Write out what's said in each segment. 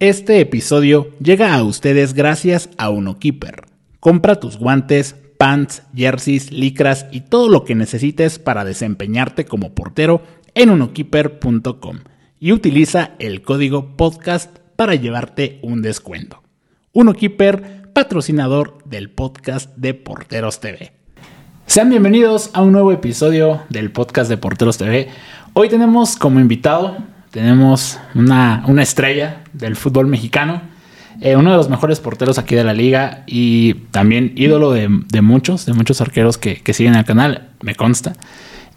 Este episodio llega a ustedes gracias a UnoKeeper. Compra tus guantes, pants, jerseys, licras y todo lo que necesites para desempeñarte como portero en unokeeper.com y utiliza el código podcast para llevarte un descuento. UnoKeeper, patrocinador del podcast de Porteros TV. Sean bienvenidos a un nuevo episodio del podcast de Porteros TV. Hoy tenemos como invitado tenemos una, estrella del fútbol mexicano, eh, uno de los mejores porteros aquí de la liga y también ídolo de, muchos, de muchos arqueros que, siguen el canal, me consta.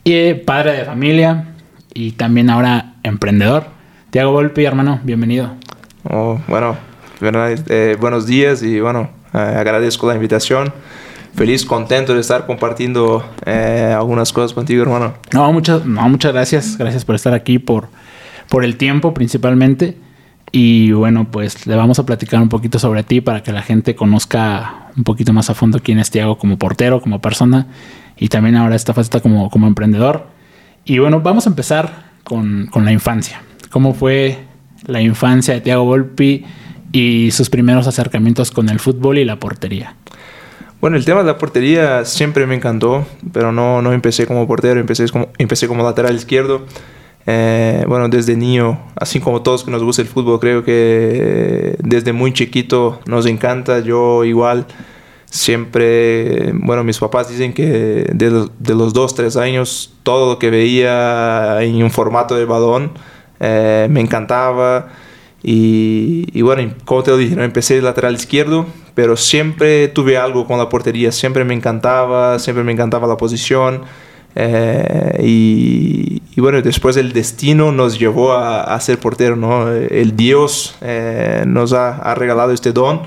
Y eh, padre de familia y también ahora emprendedor. Tiago Volpi, hermano, bienvenido. Oh, bueno, eh, buenos días y bueno, agradezco la invitación feliz, contento de estar compartiendo algunas cosas contigo, hermano. No, muchas, no, muchas gracias. Gracias por estar aquí, por por el tiempo principalmente. Y bueno, pues le vamos a platicar un poquito sobre ti para que la gente conozca un poquito más a fondo quién es Tiago como portero, como persona y también ahora esta faceta como, como emprendedor. Y bueno, vamos a empezar con, con la infancia. ¿Cómo fue la infancia de Tiago Volpi y sus primeros acercamientos con el fútbol y la portería? Bueno, el tema de la portería siempre me encantó, pero no, no empecé como portero, empecé como, empecé como lateral izquierdo. Eh, bueno, desde niño, así como todos que nos gusta el fútbol, creo que desde muy chiquito nos encanta. Yo igual, siempre, bueno, mis papás dicen que de los, de los dos, tres años, todo lo que veía en un formato de balón eh, me encantaba. Y, bueno, como te lo dije, ¿no? empecé lateral izquierdo, pero siempre tuve algo con la portería, siempre me encantaba, siempre me encantaba la posición. Eh, y, bueno, después el destino nos llevó a, ser portero, ¿no? El Dios eh, nos ha, regalado este don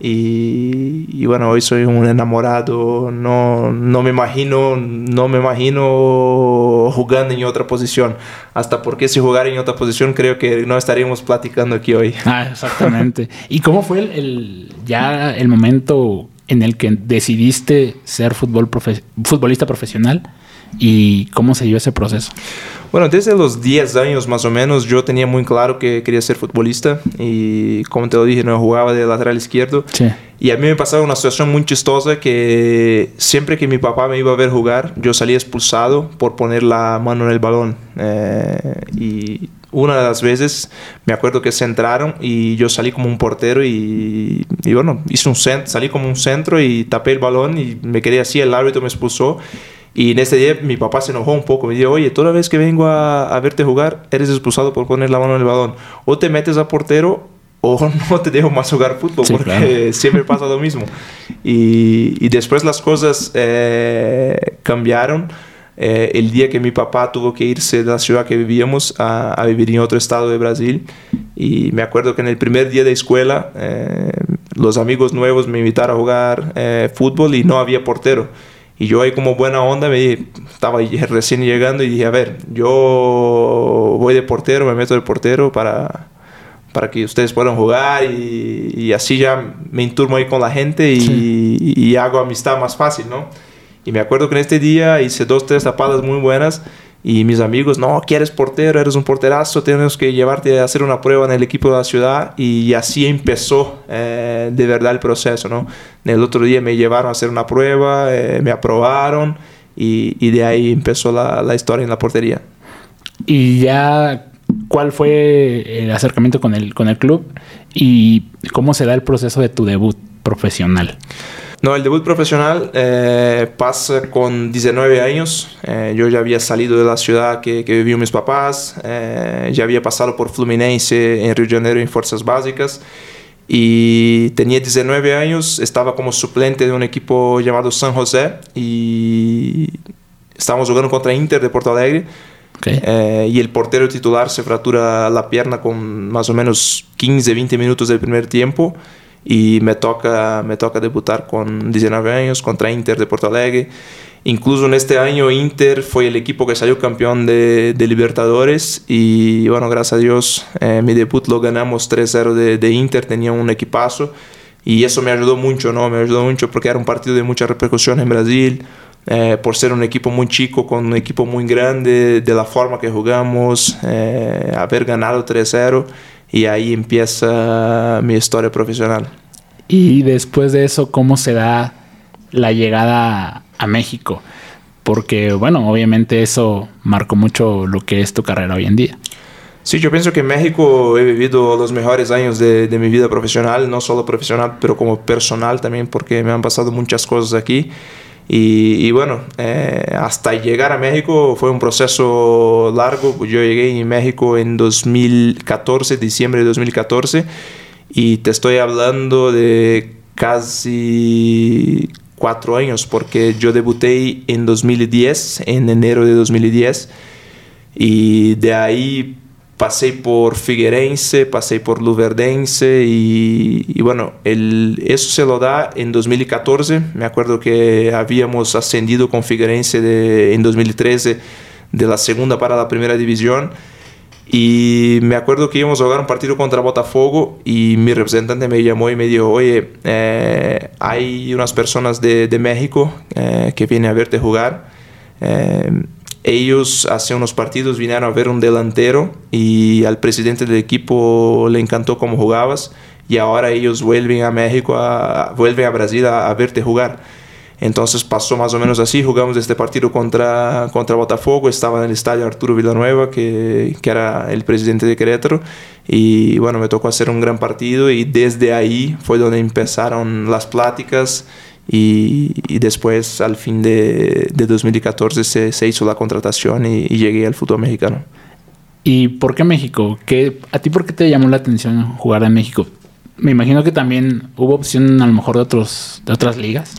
y, bueno, hoy soy un enamorado, no, no, me imagino, no me imagino jugando en otra posición, hasta porque si jugar en otra posición creo que no estaríamos platicando aquí hoy. Ah, exactamente. ¿Y cómo fue el, ya el momento en el que decidiste ser fútbol futbolista profesional? ¿Y cómo se dio ese proceso? Bueno, desde los 10 años más o menos yo tenía muy claro que quería ser futbolista y como te lo dije, no jugaba de lateral izquierdo. Sí. Y a mí me pasaba una situación muy chistosa que siempre que mi papá me iba a ver jugar, yo salía expulsado por poner la mano en el balón. Eh, y una de las veces me acuerdo que se entraron y yo salí como un portero y, y bueno, hice un centro, salí como un centro y tapé el balón y me quedé así, el árbitro me expulsó y en ese día mi papá se enojó un poco. Me dijo, oye, toda vez que vengo a, a verte jugar, eres expulsado por poner la mano en el balón. O te metes a portero o no te dejo más jugar fútbol porque siempre pasa lo mismo. Y, y después las cosas eh, cambiaron. Eh, el día que mi papá tuvo que irse de la ciudad que vivíamos a, a, vivir en otro estado de Brasil. Y me acuerdo que en el primer día de escuela, eh, los amigos nuevos me invitaron a jugar fútbol y no había portero. Y yo ahí como buena onda me estaba recién llegando y dije, a ver, yo voy de portero, me meto de portero para, para que ustedes puedan jugar y, y así ya me enturmo ahí con la gente y, y, hago amistad más fácil, ¿no? Y me acuerdo que en este día hice dos, tres tapadas muy buenas y mis amigos, no, quieres portero, eres un porterazo, tenemos que llevarte a hacer una prueba en el equipo de la ciudad. Y así empezó eh, de verdad el proceso, ¿no? El otro día me llevaron a hacer una prueba, eh, me aprobaron y, y, de ahí empezó la, la, historia en la portería. Y ya, ¿cuál fue el acercamiento con el, con el club y cómo se da el proceso de tu debut profesional? No, el debut profesional eh, pasa con 19 años. Eh, yo ya había salido de la ciudad que, que vivían mis papás, eh, ya había pasado por Fluminense en Río de Janeiro en fuerzas básicas y tenía 19 años, estaba como suplente de un equipo llamado San José y estábamos jugando contra Inter de Porto Alegre. y el portero titular se fractura la pierna con más o menos 15, 20 minutos del primer tiempo y me toca, me toca debutar con 19 años contra Inter de Porto Alegre. Incluso en este año Inter fue el equipo que salió campeón de, de Libertadores y bueno, gracias a Dios eh, mi debut lo ganamos 3-0 de, de, Inter, tenía un equipazo y eso me ayudó mucho, ¿no? Me ayudó mucho porque era un partido de mucha repercusión en Brasil, eh, por ser un equipo muy chico con un equipo muy grande, de la forma que jugamos, eh, haber ganado 3-0 y ahí empieza mi historia profesional. Y después de eso, ¿cómo se da la llegada a México? Porque, bueno, obviamente eso marcó mucho lo que es tu carrera hoy en día. Sí, yo pienso que en México he vivido los mejores años de, mi vida profesional, no solo profesional, pero como personal también, porque me han pasado muchas cosas aquí. Y, bueno, eh, hasta llegar a México fue un proceso largo. Yo llegué a México en 2014, diciembre de 2014, y te estoy hablando de casi cuatro años, porque yo debuté en 2010, en enero de 2010, y de ahí pasé por Figueirense, pasé por Luverdense y, bueno, el, eso se lo da en 2014. Me acuerdo que habíamos ascendido con Figueirense en 2013 de la segunda para la primera división. Y me acuerdo que íbamos a jugar un partido contra Botafogo y mi representante me llamó y me dijo, oye, eh, hay unas personas de, de México eh, que vienen a verte jugar. Eh, ellos hace unos partidos vinieron a ver un delantero y al presidente del equipo le encantó cómo jugabas y ahora ellos vuelven a México, vuelven a Brasil a, verte jugar. Entonces pasó más o menos así, jugamos este partido contra, contra Botafogo, estaba en el estadio Arturo Villanueva, que, que era el presidente de Querétaro, y bueno, me tocó hacer un gran partido y desde ahí fue donde empezaron las pláticas y, después, al fin de, de 2014, se, se, hizo la contratación y, llegué al fútbol mexicano. ¿Y por qué México? ¿Qué, ¿A ti por qué te llamó la atención jugar en México? Me imagino que también hubo opción a lo mejor de, otros, de otras ligas.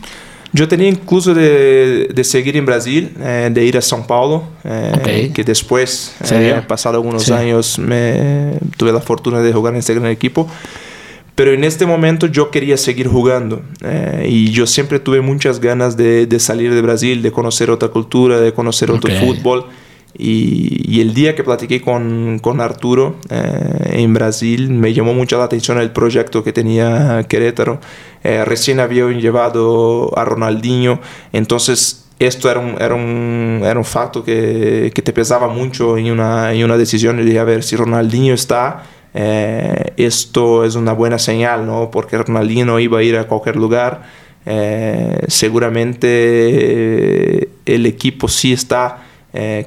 Yo tenía incluso de, de seguir en Brasil, eh, de ir a São Paulo, eh, que después, eh, pasado algunos años, me tuve la fortuna de jugar en este gran equipo. Pero en este momento yo quería seguir jugando eh, y yo siempre tuve muchas ganas de, de, salir de Brasil, de conocer otra cultura, de conocer otro fútbol. Y, y, el día que platiqué con, con Arturo eh, en Brasil, me llamó mucho la atención el proyecto que tenía Querétaro. Eh, recién habían llevado a Ronaldinho, entonces esto era un, era un, era un facto que, que te pesaba mucho en una, en una decisión. Y dije, a ver, si Ronaldinho está eh, esto es una buena señal, ¿no? Porque Ronaldinho iba a ir a cualquier lugar. Eh, seguramente eh, el equipo sí está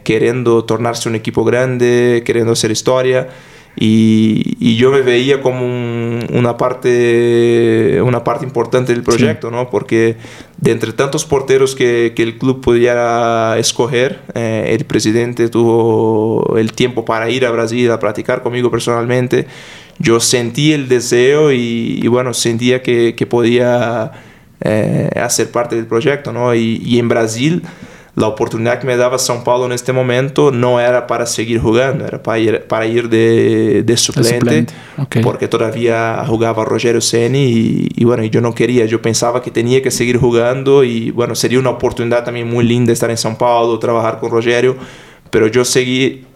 queriendo tornarse un equipo grande, queriendo hacer historia. Y, yo me veía como una, parte, una parte importante del proyecto, ¿no? Porque de entre tantos porteros que, que el club pudiera escoger, eh, el presidente tuvo el tiempo para ir a Brasil a practicar conmigo personalmente. Yo sentí el deseo y, bueno, sentía que, que podía eh, hacer parte del proyecto, ¿no? Y, y en Brasil la oportunidad que me daba São Paulo en este momento no era para seguir jugando, era para ir, para ir de, de suplente, porque todavía jugaba Rogério Ceni y, bueno, yo no quería, yo pensaba que tenía que seguir jugando y bueno, sería una oportunidad también muy linda estar en São Paulo, trabajar con Rogério, pero yo seguí,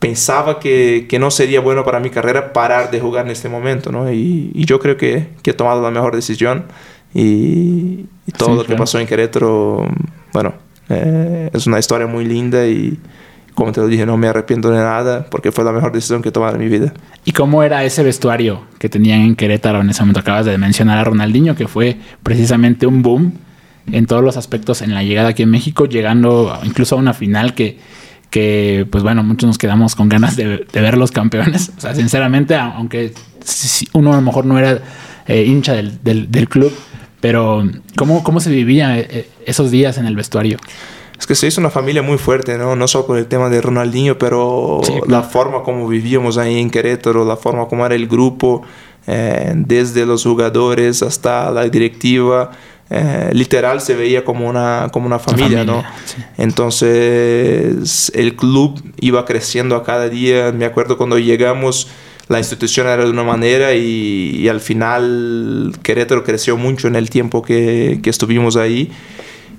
pensaba que, que, no sería bueno para mi carrera parar de jugar en este momento, ¿no? Y, y yo creo que, que, he tomado la mejor decisión y, todo lo que pasó en Querétaro, bueno, eh, es una historia muy linda y como te lo dije, no me arrepiento de nada porque fue la mejor decisión que he tomado en mi vida. ¿Y cómo era ese vestuario que tenían en Querétaro en ese momento? Acabas de mencionar a Ronaldinho, que fue precisamente un boom en todos los aspectos en la llegada aquí en México, llegando incluso a una final que, que pues bueno, muchos nos quedamos con ganas de, ver los campeones. O sea, sinceramente, aunque uno a lo mejor no era eh, hincha del, del, del club, pero, ¿cómo, cómo se vivía eh, eh, esos días en el vestuario? Es que se hizo una familia muy fuerte, ¿no? No solo por el tema de Ronaldinho, pero la forma como vivíamos ahí en Querétaro, la forma como era el grupo, eh, desde los jugadores hasta la directiva. literal se veía como una, como una familia, ¿no? Entonces el club iba creciendo a cada día. Me acuerdo cuando llegamos la institución era de una manera y, al final Querétaro creció mucho en el tiempo que, que estuvimos ahí.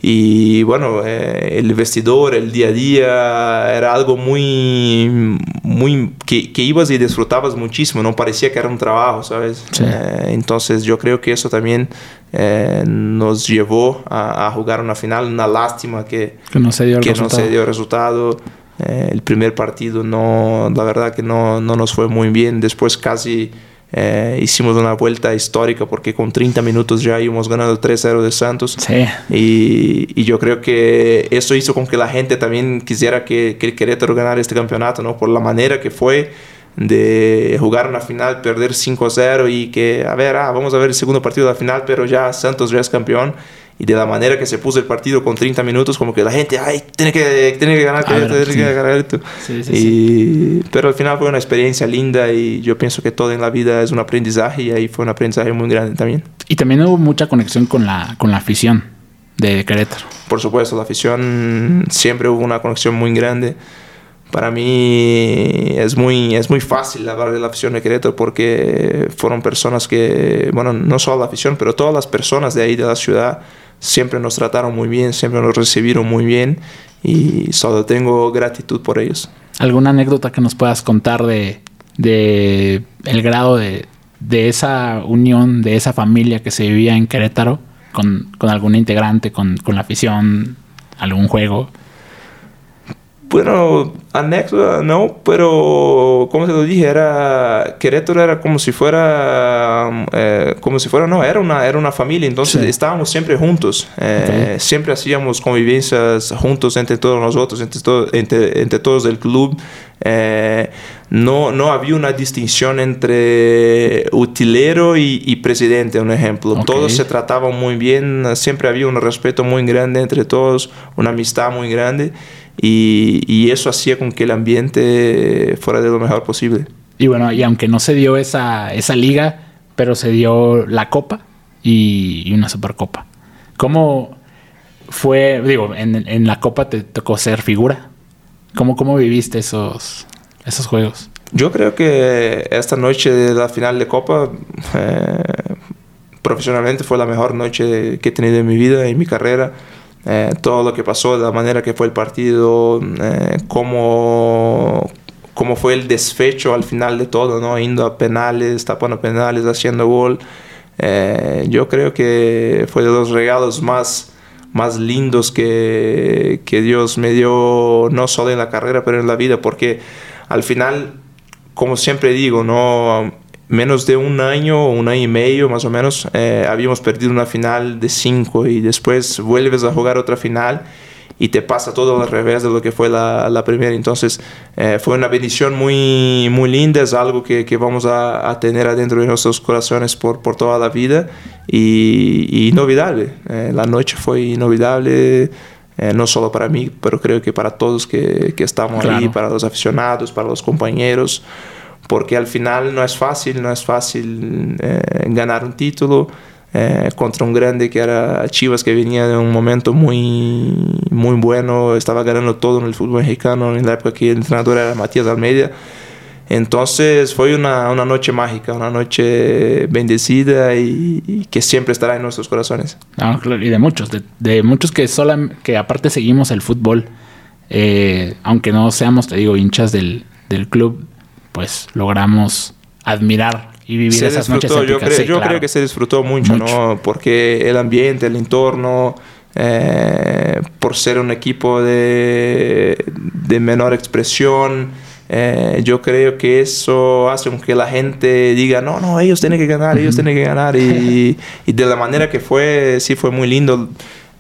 Y bueno, eh, el vestidor, el día a día, era algo muy, muy, que, que, ibas y disfrutabas muchísimo, no parecía que era un trabajo, ¿sabes? Eh, entonces yo creo que eso también eh, nos llevó a, a, jugar una final, una lástima que, que no se dio el que resultado. No se dio resultado Eh, el primer partido no, la verdad que no, no nos fue muy bien. Después casi eh, hicimos una vuelta histórica porque con 30 minutos ya íbamos ganando 3-0 de Santos. Sí. Y, y, yo creo que eso hizo con que la gente también quisiera que, que el Querétaro ganara este campeonato, ¿no? Por la manera que fue de jugar una final, perder 5-0 y que, a ver, ah, vamos a ver el segundo partido de la final, pero ya Santos ya es campeón y de la manera que se puso el partido con 30 minutos, como que la gente, ay, tiene que, tiene que ganar, tiene, que ganar esto. Sí, sí, y, pero al final fue una experiencia linda y yo pienso que todo en la vida es un aprendizaje y ahí fue un aprendizaje muy grande también. Y también hubo mucha conexión con la, con la afición de Querétaro. Por supuesto, la afición siempre hubo una conexión muy grande. Para mí es muy, es muy fácil hablar de la afición de Querétaro porque fueron personas que, bueno, no solo la afición, pero todas las personas de ahí de la ciudad siempre nos trataron muy bien, siempre nos recibieron muy bien y solo tengo gratitud por ellos. ¿Alguna anécdota que nos puedas contar de, de el grado de, de, esa unión, de esa familia que se vivía en Querétaro con, con algún integrante, con, con la afición, algún juego? Bueno, anécdota no, pero como te lo dije, era Querétaro era como si fuera, eh, como si fuera, no, era una, era una familia, entonces estábamos siempre juntos, eh, siempre hacíamos convivencias juntos entre todos nosotros, entre, todo, entre, entre todos del club. Eh, no, no había una distinción entre utilero y, presidente, un ejemplo. Todos se trataban muy bien, siempre había un respeto muy grande entre todos, una amistad muy grande. Y, eso hacía con que el ambiente fuera de lo mejor posible. Y bueno, y aunque no se dio esa, esa liga, pero se dio la copa y, una supercopa. ¿Cómo fue, digo, en, en, la copa te tocó ser figura? ¿Cómo, cómo viviste esos, esos juegos? Yo creo que esta noche de la final de copa, eh, profesionalmente fue la mejor noche que he tenido en mi vida, en mi carrera eh, todo lo que pasó, la manera que fue el partido, eh, cómo, cómo, fue el desfecho al final de todo, ¿no? Indo a penales, tapando penales, haciendo gol. Eh, yo creo que fue de los regalos más, más lindos que, que Dios me dio, no solo en la carrera, pero en la vida, porque al final, como siempre digo, ¿no? Menos de un año, un año y medio más o menos, eh, habíamos perdido una final de cinco y después vuelves a jugar otra final y te pasa todo al revés de lo que fue la, la primera. Entonces eh, fue una bendición muy, muy linda, es algo que, que vamos a, a, tener adentro de nuestros corazones por, por toda la vida y, y inolvidable. Eh, la noche fue inolvidable. no solo para mí, pero creo que para todos que, que estamos ahí, para los aficionados, para los compañeros porque al final no es fácil, no es fácil eh, ganar un título eh, contra un grande que era Chivas, que venía de un momento muy, muy bueno, estaba ganando todo en el fútbol mexicano en la época que el entrenador era Matías Almeida. Entonces fue una, una noche mágica, una noche bendecida y, que siempre estará en nuestros corazones. Y de muchos, de, de muchos que, sola, que aparte seguimos el fútbol, eh, aunque no seamos, te digo, hinchas del, del club, pues logramos admirar y vivir esas noches Yo, creo, yo creo que se disfrutó mucho, ¿no? Porque el ambiente, el entorno, eh, por ser un equipo de, de menor expresión, eh, yo creo que eso hace que la gente diga, no, no, ellos tienen que ganar, ellos tienen que ganar. Y, y, de la manera que fue, sí fue muy lindo.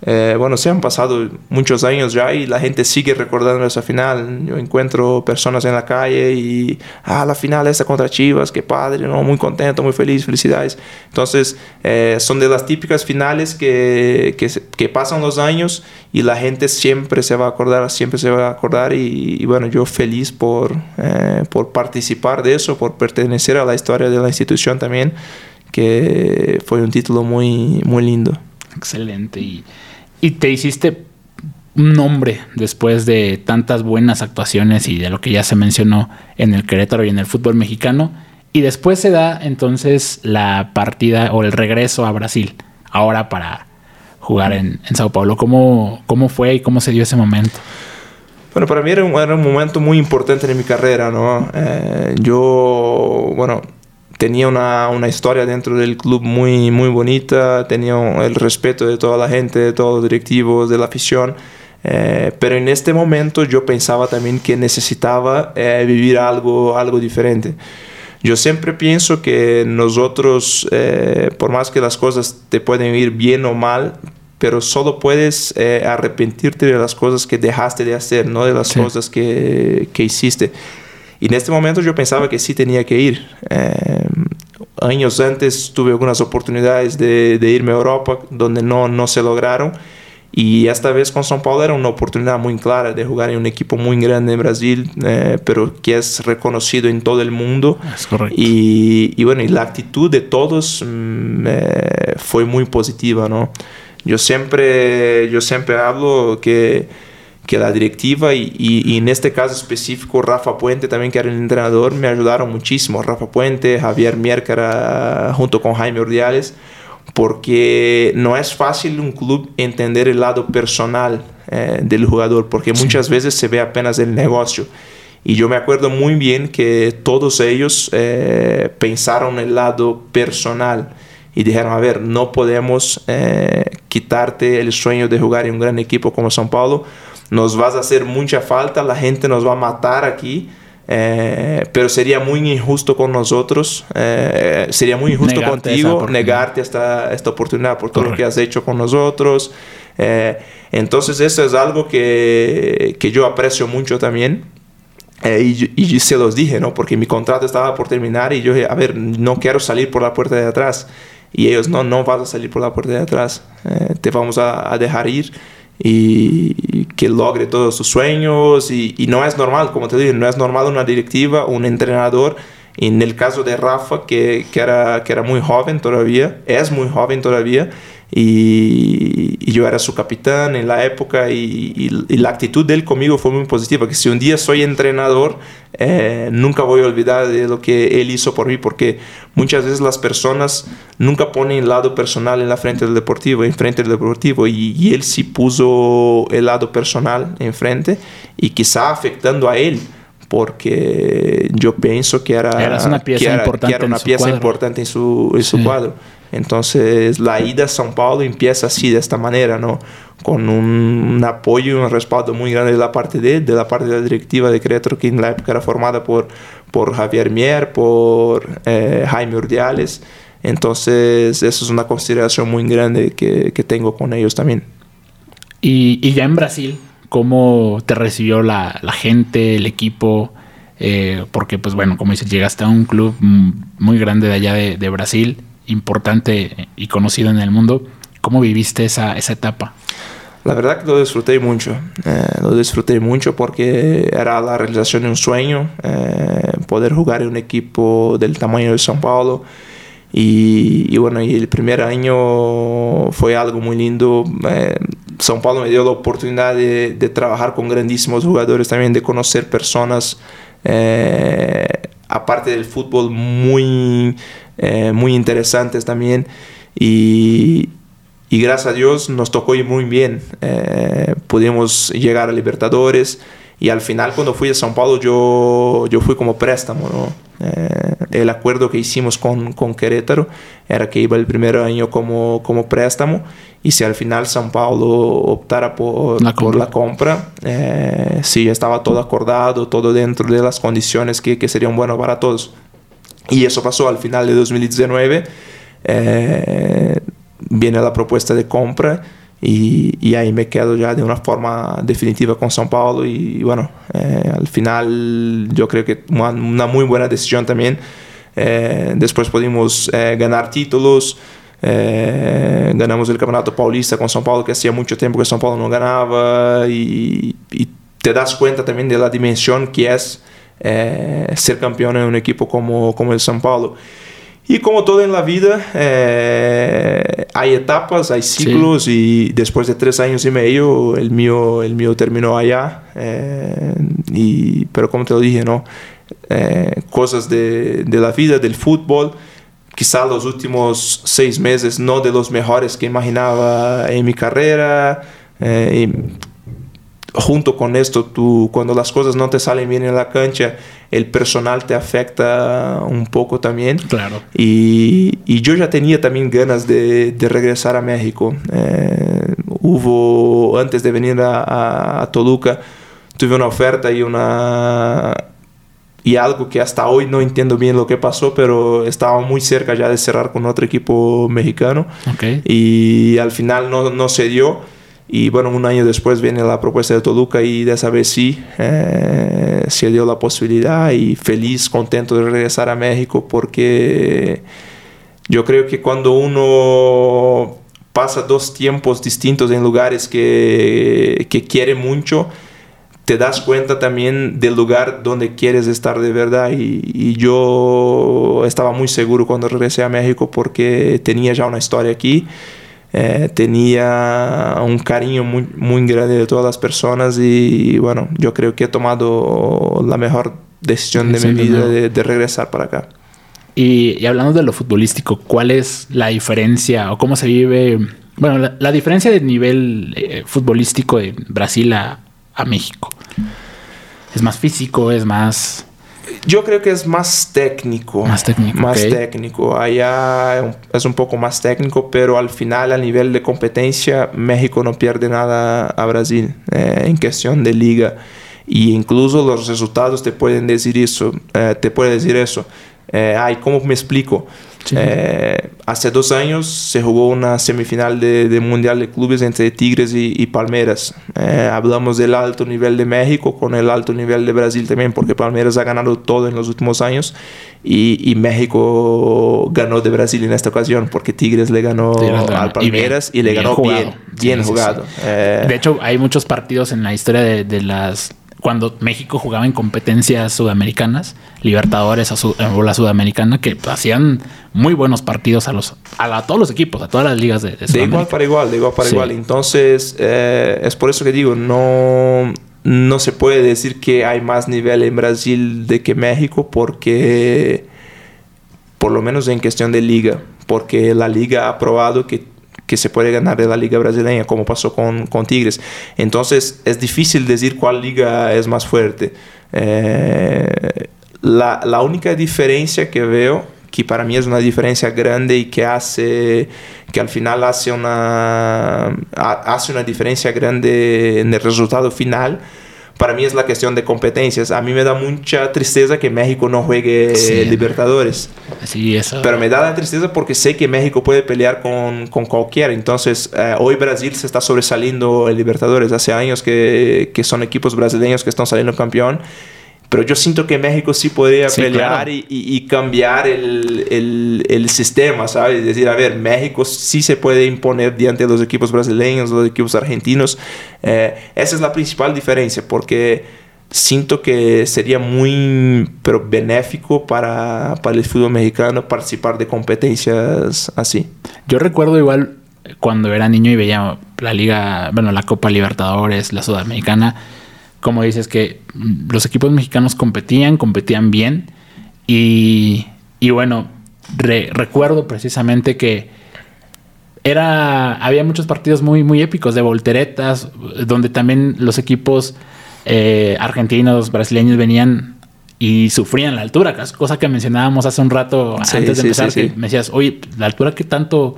Eh, bueno, se han pasado muchos años ya y la gente sigue recordando esa final. Yo encuentro personas en la calle y, ah, la final esta contra Chivas, qué padre, ¿no? Muy contento, muy feliz, felicidades. Entonces, eh, son de las típicas finales que, que, pasan los años y la gente siempre se va a acordar, siempre se va a acordar y, bueno, yo feliz por, eh, por participar de eso, por pertenecer a la historia de la institución también, que fue un título muy, muy lindo. Excelente. Y y te hiciste un nombre después de tantas buenas actuaciones y de lo que ya se mencionó en el Querétaro y en el fútbol mexicano. Y después se da entonces la partida o el regreso a Brasil, ahora para jugar en, Sao Paulo. ¿Cómo, ¿Cómo fue y cómo se dio ese momento? Bueno, para mí era un, era un momento muy importante en mi carrera, ¿no? Eh, yo, bueno, tenía una, una, historia dentro del club muy, muy bonita, tenía el respeto de toda la gente, de todos los directivos, de la afición. Eh, pero en este momento yo pensaba también que necesitaba eh, vivir algo, algo diferente. Yo siempre pienso que nosotros, eh, por más que las cosas te pueden ir bien o mal, pero solo puedes arrepentirte de las cosas que dejaste de hacer, no de las cosas que, que, hiciste. Y en este momento yo pensaba que sí tenía que ir. años antes tuve algunas oportunidades de, de, irme a Europa donde no, no se lograron y esta vez con São Paulo era una oportunidad muy clara de jugar en un equipo muy grande en Brasil, eh, pero que es reconocido en todo el mundo. Es correcto. Y, y bueno, y la actitud de todos mm, eh, fue muy positiva, ¿no? Yo siempre, yo siempre hablo que, que la directiva y, y, en este caso específico Rafa Puente también que era el entrenador me ayudaron muchísimo. Rafa Puente, Javier Mier junto con Jaime Ordiales porque no es fácil un club entender el lado personal eh, del jugador, porque muchas veces se ve apenas el negocio. Y yo me acuerdo muy bien que todos ellos eh, pensaron el lado personal y dijeron, a ver, no podemos eh, quitarte el sueño de jugar en un gran equipo como São Paulo, nos vas a hacer mucha falta, la gente nos va a matar aquí eh, pero sería muy injusto con nosotros, eh, sería muy injusto contigo negarte esta, esta oportunidad por todo lo que has hecho con nosotros. Eh, entonces eso es algo que, que yo aprecio mucho también. Y, y, se los dije, ¿no? Porque mi contrato estaba por terminar y yo dije, a ver, no quiero salir por la puerta de atrás. Y ellos, no, no vas a salir por la puerta de atrás, te vamos a, a dejar ir y que logre todos sus sueños. Y, no es normal, como te digo, no es normal una directiva, un entrenador, en el caso de Rafa, que, que, era, que era muy joven todavía, es muy joven todavía, y, yo era su capitán en la época y, la actitud de él conmigo fue muy positiva, que si un día soy entrenador, eh, nunca voy a olvidar de lo que él hizo por mí, porque muchas veces las personas nunca ponen el lado personal en la frente del deportivo, en frente del deportivo, y, él sí puso el lado personal enfrente y quizá afectando a él porque yo pienso que era, una pieza importante, una pieza importante en su, en su cuadro. Entonces la ida a São Paulo empieza así, de esta manera, ¿no? Con un, apoyo y un respaldo muy grande de la parte de de la parte de la directiva de Querétaro, que en la época era formada por, por Javier Mier, por eh, Jaime Urdiales. Entonces eso es una consideración muy grande que, que tengo con ellos también. Y, y, ya en Brasil, ¿cómo te recibió la, la gente, el equipo? Eh, porque pues bueno, como dices, llegaste a un club muy grande de allá de, de Brasil importante y conocido en el mundo. ¿Cómo viviste esa, esa etapa? La verdad que lo disfruté mucho, eh, lo disfruté mucho porque era la realización de un sueño, eh, poder jugar en un equipo del tamaño de São Paulo. Y, bueno, y el primer año fue algo muy lindo. Eh, São Paulo me dio la oportunidad de, de, trabajar con grandísimos jugadores, también de conocer personas, aparte del fútbol, muy eh, muy interesantes también. Y, y, gracias a Dios nos tocó ir muy bien. Eh, pudimos llegar a Libertadores y al final cuando fui a São Paulo yo, yo fui como préstamo. Eh, el acuerdo que hicimos con, con, Querétaro era que iba el primer año como, como préstamo y si al final São Paulo optara por la compra, por la compra sí, ya estaba todo acordado, todo dentro de las condiciones que, que serían buenas para todos. Y eso pasó al final de 2019. Eh, viene la propuesta de compra y, y, ahí me quedo ya de una forma definitiva con São Paulo y, bueno, eh, al final yo creo que una, una muy buena decisión también. Eh, después pudimos ganar títulos, ganamos el Campeonato Paulista con São Paulo, que hacía mucho tiempo que São Paulo no ganaba y te das cuenta también de la dimensión que es eh, ser campeón en un equipo como, como el São Paulo. Y como todo en la vida, eh, hay etapas, hay ciclos y después de tres años y medio el mío, el mío terminó allá. Eh, y, pero como te lo dije, ¿no? cosas de, de, la vida, del fútbol. Quizá los últimos seis meses no de los mejores que imaginaba en mi carrera junto con esto, tú, cuando las cosas no te salen bien en la cancha, el personal te afecta un poco también. Claro. Y, y yo ya tenía también ganas de, de regresar a México. Eh, hubo, antes de venir a, Toluca, tuve una oferta y una y algo que hasta hoy no entiendo bien lo que pasó, pero estaba muy cerca ya de cerrar con otro equipo mexicano. Y al final no, no se dio. Y bueno, un año después viene la propuesta de Toluca y de esa vez sí eh, se dio la posibilidad y feliz, contento de regresar a México porque yo creo que cuando uno pasa dos tiempos distintos en lugares que, que quiere mucho, te das cuenta también del lugar donde quieres estar de verdad. Y, y, yo estaba muy seguro cuando regresé a México porque tenía ya una historia aquí eh, tenía un cariño muy, muy grande de todas las personas y bueno, yo creo que he tomado la mejor decisión de mi vida de, regresar para acá. Y, hablando de lo futbolístico, ¿cuál es la diferencia o cómo se vive, bueno, la, diferencia de nivel eh, futbolístico de Brasil a, a México? ¿Es más físico? ¿Es más...? Yo creo que es más técnico. Más técnico. Más técnico. Allá es un poco más técnico, pero al final a nivel de competencia México no pierde nada a Brasil eh, en cuestión de liga. Y incluso los resultados te pueden decir eso. Eh, te puede decir eso. Eh, ay, ¿cómo me explico? Eh, hace dos años se jugó una semifinal de, Mundial de Clubes entre Tigres y, Palmeiras. Eh, hablamos del alto nivel de México con el alto nivel de Brasil también, porque Palmeiras ha ganado todo en los últimos años y, México ganó de Brasil en esta ocasión, porque Tigres le ganó al Palmeiras y, le ganó bien, bien jugado. Eh, de hecho, hay muchos partidos en la historia de las cuando México jugaba en competencias sudamericanas, Libertadores o la Sudamericana, que hacían muy buenos partidos a los a, todos los equipos, a todas las ligas de, de, de igual para igual, de igual para igual. Entonces, eh, es por eso que digo, no, no se puede decir que hay más nivel en Brasil de que México, porque, por lo menos en cuestión de liga, porque la liga ha probado que que se puede ganar de la liga brasileña, como pasó con, con Tigres. Entonces es difícil decir cuál liga es más fuerte. Eh, la, la, única diferencia que veo, que para mí es una diferencia grande y que hace, que al final hace una, hace una diferencia grande en el resultado final, para mí es la cuestión de competencias. A mí me da mucha tristeza que México no juegue Libertadores. Sí, eso. Pero me da la tristeza porque sé que México puede pelear con, con cualquiera. Entonces, eh, hoy Brasil se está sobresaliendo en Libertadores. Hace años que, que son equipos brasileños que están saliendo campeón. Pero yo siento que México sí podría pelear y, y, cambiar el, el, el, sistema, ¿sabes? Es decir, a ver, México sí se puede imponer diante de los equipos brasileños, los equipos argentinos. Eh, esa es la principal diferencia, porque siento que sería muy pero benéfico para, para el fútbol mexicano participar de competencias así. Yo recuerdo igual cuando era niño y veía la liga, bueno, la Copa Libertadores, la Sudamericana como dices, que los equipos mexicanos competían, competían bien. Y, y bueno, recuerdo precisamente que era, había muchos partidos muy, muy épicos de volteretas, donde también los equipos eh, argentinos, brasileños venían y sufrían la altura, cosa que mencionábamos hace un rato antes de empezar, que me decías, oye, la altura que tanto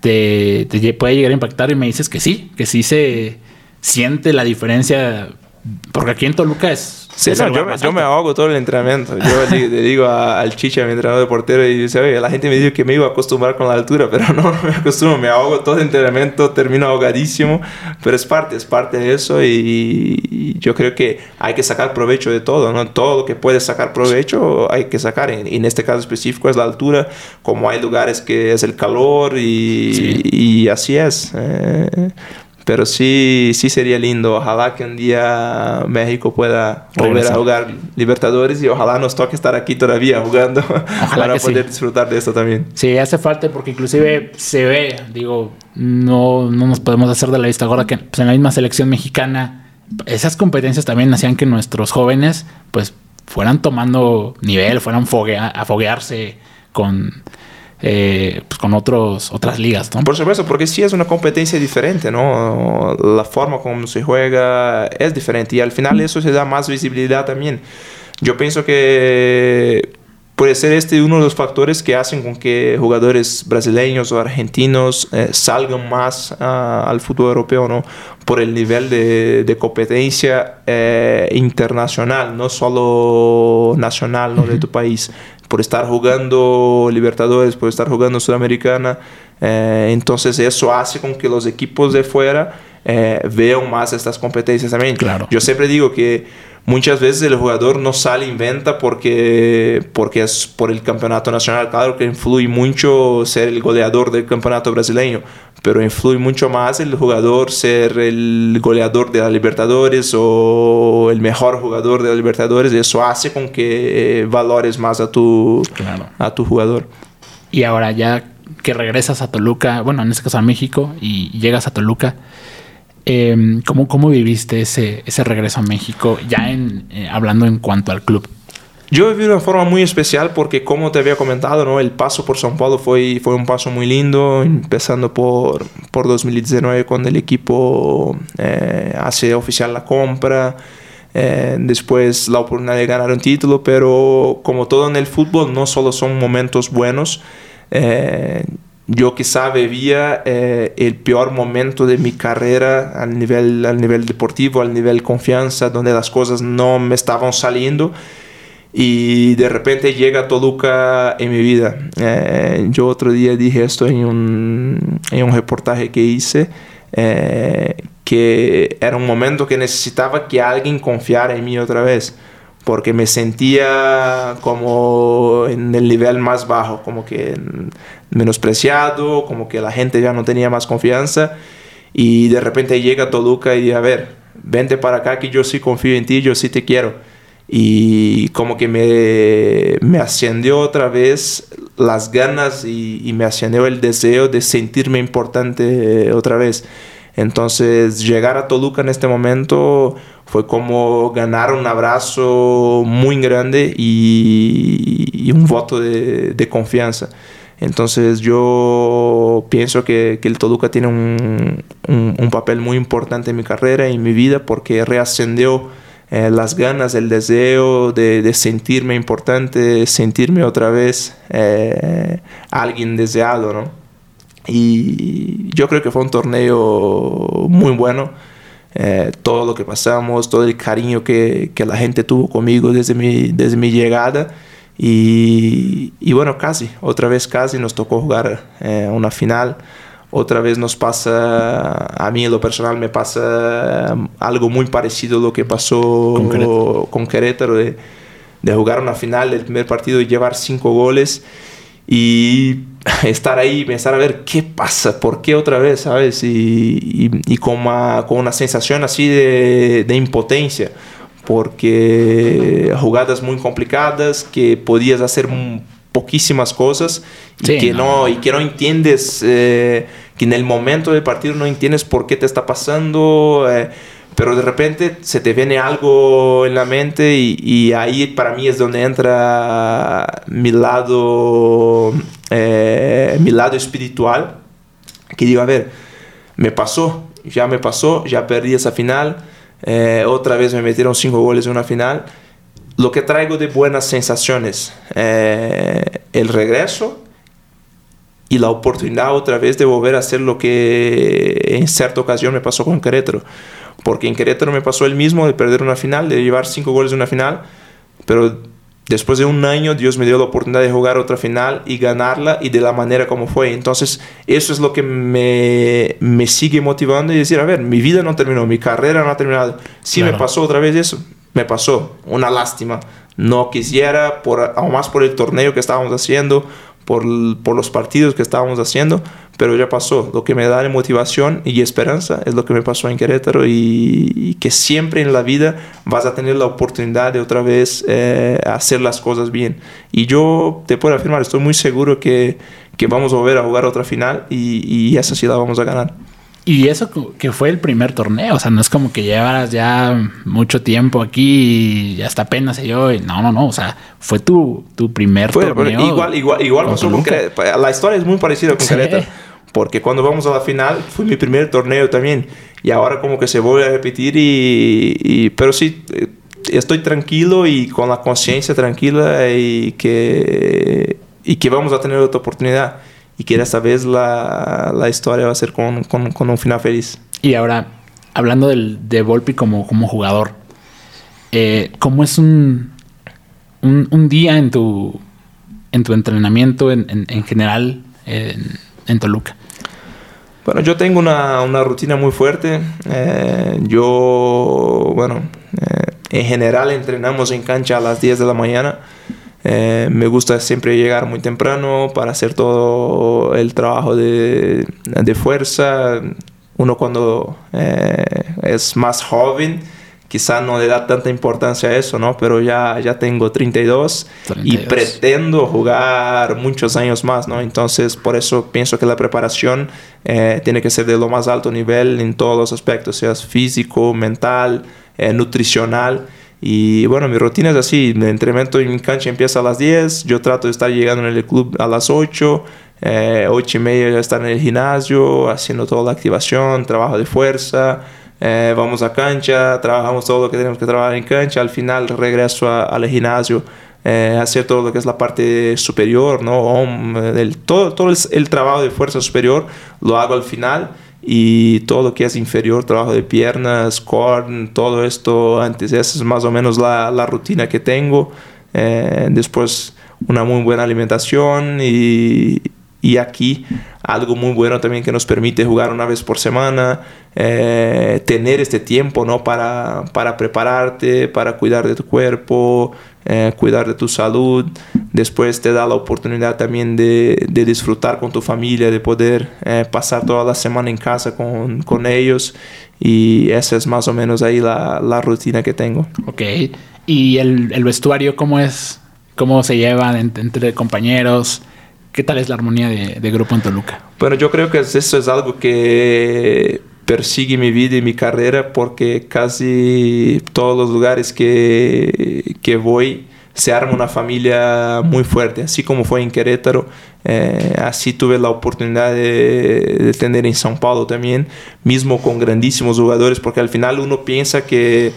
te, te, puede llegar a impactar y me dices que sí, que sí se siente la diferencia porque aquí en Toluca es. Sí, yo, me, ahogo todo el entrenamiento. Yo le, digo al Chicha, mi entrenador de portero, y dice: Oye, la gente me dijo que me iba a acostumbrar con la altura, pero no, no me acostumbro, me ahogo todo el entrenamiento, termino ahogadísimo. Pero es parte, es parte de eso, y, yo creo que hay que sacar provecho de todo, ¿no? Todo lo que puedes sacar provecho hay que sacar. En, en este caso específico es la altura, como hay lugares que es el calor, y, y así es. Eh, pero sí, sí sería lindo. Ojalá que un día México pueda volver a jugar Libertadores y ojalá nos toque estar aquí todavía jugando para poder disfrutar de esto también. Sí, hace falta porque inclusive se ve, digo, no, no nos podemos hacer de la vista ahora que pues, en la misma selección mexicana esas competencias también hacían que nuestros jóvenes pues fueran tomando nivel, fueran a foguearse con eh, pues con otros, otras ligas, ¿no? Por supuesto, porque sí es una competencia diferente, ¿no? La forma como se juega es diferente y al final eso se da más visibilidad también. Yo pienso que puede ser este uno de los factores que hacen con que jugadores brasileños o argentinos eh, salgan más ah, al fútbol europeo, ¿no? Por el nivel de, competencia eh, internacional, no solo nacional, ¿no? De tu país. Por estar jugando Libertadores, por estar jugando Sudamericana. Eh, entonces eso hace con que los equipos de fuera vean más estas competencias también. Claro. Yo siempre digo que muchas veces el jugador no sale en venta porque, porque es por el campeonato nacional. Claro que influye mucho ser el goleador del campeonato brasileño, pero influye mucho más el jugador ser el goleador de la Libertadores o el mejor jugador de la Libertadores. Eso hace con que valores más a tu, a tu jugador. Y ahora ya que regresas a Toluca, bueno, en este caso a México, y llegas a Toluca, eh, ¿cómo, ¿cómo, viviste ese, ese regreso a México, ya en, eh, hablando en cuanto al club? Yo viví de una forma muy especial porque, como te había comentado, ¿no? el paso por São Paulo fue, fue un paso muy lindo, empezando por, por 2019 cuando el equipo eh, hace oficial la compra, eh, después la oportunidad de ganar un título, pero como todo en el fútbol, no solo son momentos buenos. Yo quizá vivía eh, el peor momento de mi carrera al nivel, al nivel deportivo, al nivel confianza, donde las cosas no me estaban saliendo y de repente llega Toluca en mi vida. Eh, yo otro día dije esto en un, en un reportaje que hice, eh, que era un momento que necesitaba que alguien confiara en mí otra vez porque me sentía como en el nivel más bajo, como que menospreciado, como que la gente ya no tenía más confianza y de repente llega Toluca y a ver, vente para acá que yo sí confío en ti, yo sí te quiero. Y como que me, me ascendió otra vez las ganas y, y me ascendió el deseo de sentirme importante otra vez. Entonces llegar a Toluca en este momento fue como ganar un abrazo muy grande y, un voto de, confianza. Entonces yo pienso que, el Toluca tiene un, papel muy importante en mi carrera y en mi vida porque reascendió eh, las ganas, el deseo de, sentirme importante, sentirme otra vez eh, alguien deseado, ¿no? Y yo creo que fue un torneo muy bueno. Eh, todo lo que pasamos, todo el cariño que, que, la gente tuvo conmigo desde mi, desde mi llegada. Y, y bueno, casi, otra vez casi nos tocó jugar eh, una final. Otra vez nos pasa, a mí en lo personal me pasa algo muy parecido a lo que pasó con Querétaro, de, de jugar una final, el primer partido y llevar cinco goles y estar ahí y pensar a ver qué pasa, por qué otra vez, ¿sabes? Y, y, con, una, con, una, sensación así de, de, impotencia, porque jugadas muy complicadas que podías hacer poquísimas cosas y, que, no. y que no entiendes, eh, que en el momento del partido no entiendes por qué te está pasando. Eh, pero de repente se te viene algo en la mente y, ahí para mí es donde entra mi lado, eh, mi lado espiritual, que digo, a ver, me pasó, ya me pasó, ya perdí esa final, eh, otra vez me metieron cinco goles en una final. Lo que traigo de buenas sensaciones, eh, el regreso y la oportunidad otra vez de volver a hacer lo que en cierta ocasión me pasó con Querétaro porque en Querétaro me pasó el mismo de perder una final, de llevar cinco goles de una final, pero después de un año Dios me dio la oportunidad de jugar otra final y ganarla y de la manera como fue. Entonces eso es lo que me, me sigue motivando y decir, a ver, mi vida no terminó, mi carrera no ha terminado. Sí me pasó otra vez eso, me pasó, una lástima. No quisiera, por, aún más por el torneo que estábamos haciendo, por, por, los partidos que estábamos haciendo, pero ya pasó. Lo que me da motivación y esperanza es lo que me pasó en Querétaro y, que siempre en la vida vas a tener la oportunidad de otra vez eh, hacer las cosas bien. Y yo te puedo afirmar, estoy muy seguro que, que vamos a volver a jugar otra final y, y esa la vamos a ganar. Y eso que fue el primer torneo, o sea, no es como que llevaras ya mucho tiempo aquí y hasta apenas yo. No, no, no, o sea, fue tu, tu primer torneo. Igual, igual, igual La historia es muy parecida con sí. porque cuando vamos a la final fue mi primer torneo también y ahora como que se vuelve a repetir y, pero sí, eh, estoy tranquilo y con la conciencia tranquila y que, y que vamos a tener otra oportunidad y que esta vez la, la historia va a ser con, con, con, un final feliz. Y ahora, hablando del, de Volpi como, como jugador, eh, ¿cómo es un, un, un, día en tu, en tu entrenamiento en, en, en general en, en Toluca? Bueno, yo tengo una, una rutina muy fuerte. Eh, yo, bueno, eh, en general entrenamos en cancha a las 10 de la mañana. Eh, me gusta siempre llegar muy temprano para hacer todo el trabajo de, de fuerza. Uno cuando es más joven quizá no le da tanta importancia a eso, ¿no? Pero ya, ya tengo 32, 32, y pretendo jugar muchos años más, ¿no? Entonces, por eso pienso que la preparación eh, tiene que ser de lo más alto nivel en todos los aspectos, sea físico, mental, eh, nutricional. Y bueno, mi rutina es así, el entrenamiento en mi cancha empieza a las 10, yo trato de estar llegando en el club a las 8, eh, 8 y media ya estar en el gimnasio, haciendo toda la activación, trabajo de fuerza, eh, vamos a cancha, trabajamos todo lo que tenemos que trabajar en cancha, al final regreso al gimnasio, eh, hacer todo lo que es la parte superior, ¿no? El, todo todo el, trabajo de fuerza superior lo hago al final y todo lo que es inferior, trabajo de piernas, core, todo esto antes, esa es más o menos la, la rutina que tengo. Eh, después una muy buena alimentación y, y aquí algo muy bueno también que nos permite jugar una vez por semana, eh, tener este tiempo ¿no? para, para prepararte, para cuidar de tu cuerpo, eh, cuidar de tu salud. Después te da la oportunidad también de, de disfrutar con tu familia, de poder eh, pasar toda la semana en casa con, con, ellos. Y esa es más o menos ahí la, la rutina que tengo. Ok. ¿Y el, el vestuario cómo es? ¿Cómo se llevan entre compañeros? ¿Qué tal es la armonía de, de grupo en Toluca? Bueno, yo creo que eso es algo que persigue mi vida y mi carrera porque casi todos los lugares que, que voy se arma una familia muy fuerte, así como fue en Querétaro, eh, así tuve la oportunidad de, de, tener en São Paulo también, mismo con grandísimos jugadores, porque al final uno piensa que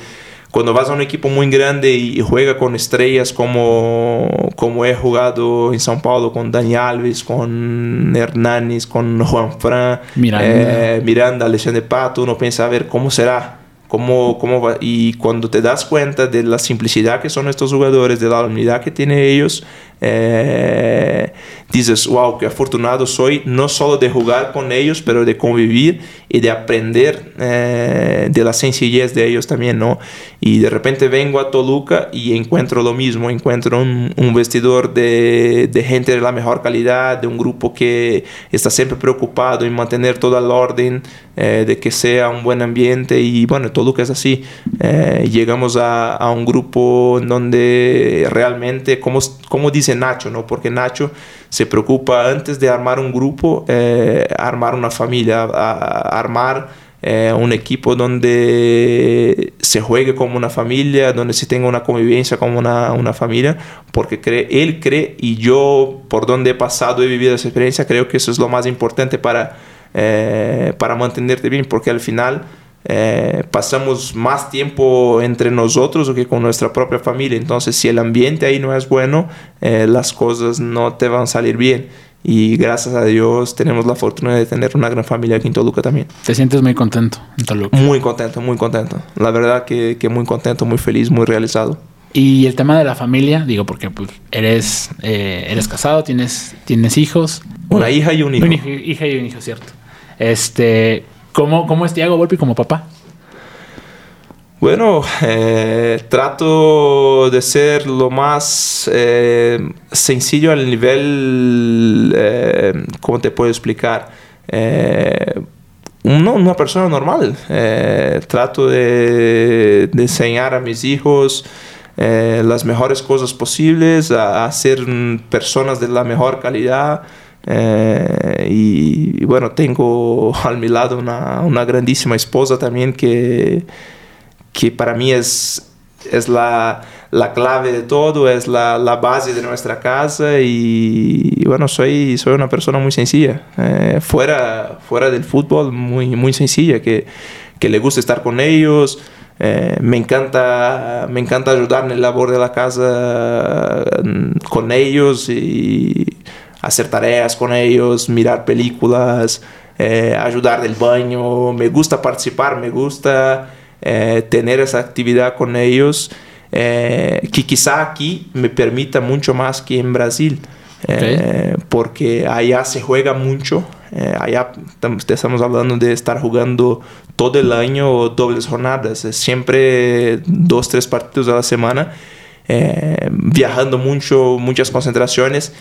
cuando vas a un equipo muy grande y juega con estrellas como, como he jugado en São Paulo con Dani Alves, con Hernández, con Juan Fran, Miranda, eh, Miranda Alexandre Pato, uno piensa, a ver, ¿cómo será? Cómo, cómo va. Y cuando te das cuenta de la simplicidad que son estos jugadores, de la unidad que tienen ellos, eh, dices, wow, qué afortunado soy, no solo de jugar con ellos, pero de convivir y de aprender eh, de la sencillez de ellos también, ¿no? Y de repente vengo a Toluca y encuentro lo mismo, encuentro un, un vestidor de, de, gente de la mejor calidad, de un grupo que está siempre preocupado en mantener todo el orden, eh, de que sea un buen ambiente y bueno, Toluca es así. Eh, llegamos a, a, un grupo donde realmente, como, como dice Nacho, ¿no? Porque Nacho se preocupa antes de armar un grupo, eh, armar una familia, armar eh, un equipo donde se juegue como una familia, donde se tenga una convivencia como una, una familia, porque cree, él cree y yo por donde he pasado, he vivido esa experiencia, creo que eso es lo más importante para, eh, para mantenerte bien, porque al final eh, pasamos más tiempo entre nosotros que con nuestra propia familia. Entonces, si el ambiente ahí no es bueno, eh, las cosas no te van a salir bien. Y gracias a Dios tenemos la fortuna de tener una gran familia aquí en Toluca también. ¿Te sientes muy contento en Toluca? Muy contento, muy contento. La verdad que, que muy contento, muy feliz, muy realizado. Y el tema de la familia, digo, porque pues, eres, eh, eres casado, tienes, tienes hijos. Una hija y un hijo. Una hija y un hijo, cierto. Este, ¿Cómo, cómo es Tiago Volpi como papá? Bueno, eh, trato de ser lo más eh, sencillo al nivel, eh, ¿cómo te puedo explicar? Eh, una, una, persona normal. Trato de, enseñar a mis hijos las mejores cosas posibles, a ser personas de la mejor calidad. Eh, y, y, bueno, tengo al mi lado una, una grandísima esposa también que, que para mí es, es la, la clave de todo, es la, la base de nuestra casa y, y, bueno, soy, soy una persona muy sencilla, eh, fuera, fuera del fútbol, muy, muy sencilla, que, que le gusta estar con ellos. Eh, me, encanta, me encanta ayudar en el labor de la casa mm, con ellos y hacer tareas con ellos, mirar películas, eh, ayudar del baño. Me gusta participar, me gusta eh, tener esa actividad con ellos que quizá aquí me permita mucho más que en Brasil. porque allá se juega mucho, allá estamos hablando de estar jugando todo el año dobles jornadas, siempre dos, tres partidos a la semana, eh, viajando mucho, muchas concentraciones.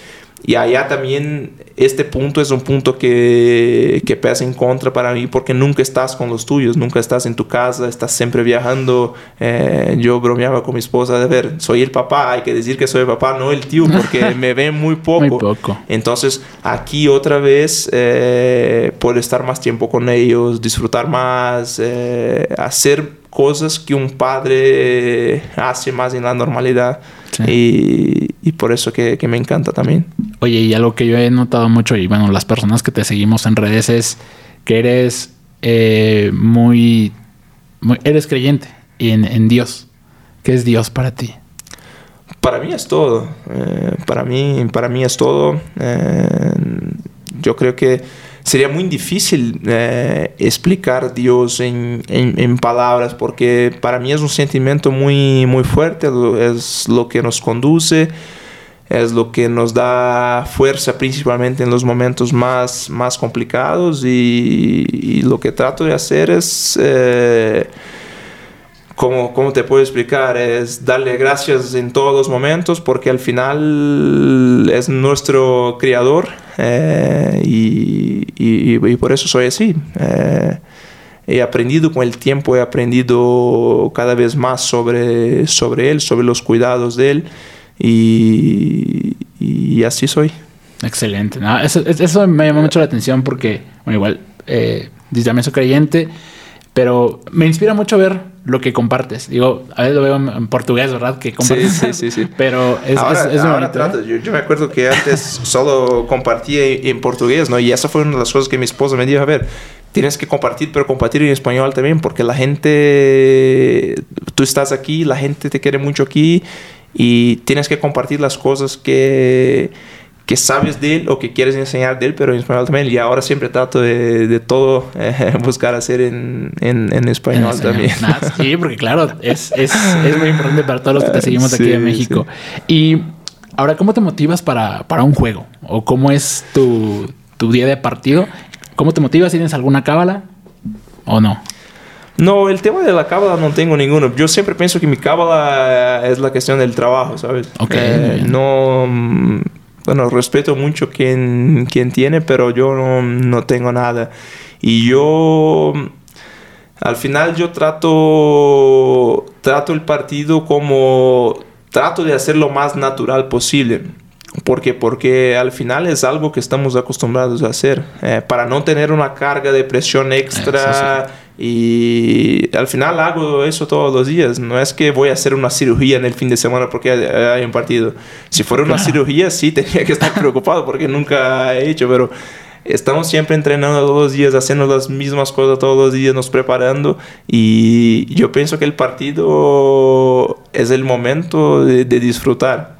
Y allá también este punto es un punto que, que pesa en contra para mí porque nunca estás con los tuyos, nunca estás en tu casa, estás siempre viajando. Eh, yo bromeaba con mi esposa de ver, soy el papá, hay que decir que soy el papá, no el tío, porque me ven muy poco. muy poco. Entonces aquí otra vez eh, puedo estar más tiempo con ellos, disfrutar más, eh, hacer cosas que un padre hace más en la normalidad. Y, y, por eso que, que, me encanta también. Oye, y algo que yo he notado mucho, y bueno, las personas que te seguimos en redes, es que eres eh, muy, Eres creyente en, en, Dios. ¿Qué es Dios para ti? Para mí es todo. Eh, para, mí, para mí es todo. Eh, yo creo que sería muy difícil eh, explicar Dios en, en, palabras porque para mí es un sentimiento muy, muy fuerte, es lo que nos conduce, es lo que nos da fuerza principalmente en los momentos más, más complicados y, lo que trato de hacer es... Eh, ¿Cómo, ¿cómo, te puedo explicar? Es darle gracias en todos los momentos porque al final es nuestro creador eh, y, y, por eso soy así. Eh, he aprendido con el tiempo, he aprendido cada vez más sobre, sobre él, sobre los cuidados de él y, y así soy. Excelente. eso, eso, me llama mucho la atención porque, bueno, igual, eh, también soy creyente, pero me inspira mucho ver lo que compartes. Digo, a veces lo veo en portugués, ¿verdad? Que compartes. Sí, sí, sí. Pero es, ahora, es, ahora trato. ¿eh? Yo, me acuerdo que antes solo compartía en portugués, ¿no? Y esa fue una de las cosas que mi esposa me dijo, a ver, tienes que compartir, pero compartir en español también, porque la gente, tú estás aquí, la gente te quiere mucho aquí y tienes que compartir las cosas que que sabes de él o que quieres enseñar de él, pero en español también. Y ahora siempre trato de, de todo eh, buscar hacer en, en, en español, también. sí, porque claro, es, es, es, muy importante para todos los que te seguimos aquí en México. Y ahora, ¿cómo te motivas para, para un juego? ¿O cómo es tu, tu día de partido? ¿Cómo te motivas? ¿Tienes alguna cábala o no? No, el tema de la cábala no tengo ninguno. Yo siempre pienso que mi cábala es la cuestión del trabajo, ¿sabes? Ok. Eh, no bueno, respeto mucho quien, quien tiene, pero yo no, no tengo nada. Y yo, al final yo trato, trato el partido como, trato de hacer lo más natural posible. Porque, porque al final es algo que estamos acostumbrados a hacer. Eh, para no tener una carga de presión extra. Y al final hago eso todos los días. No es que voy a hacer una cirugía en el fin de semana porque hay un partido. Si fuera una cirugía, sí tenía que estar preocupado porque nunca he hecho, pero estamos siempre entrenando todos los días, haciendo las mismas cosas todos los días, nos preparando. Y yo pienso que el partido es el momento de, disfrutar.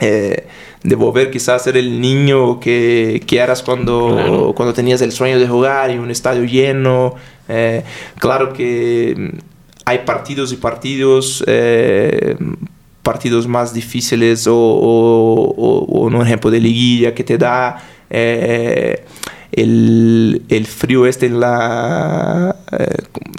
Eh, de volver quizás a ser el niño que, que eras cuando, cuando tenías el sueño de jugar en un estadio lleno. Eh, claro que hay partidos y partidos, eh, partidos más difíciles o, o, un ejemplo de liguilla que te da eh, el, el, frío este en la...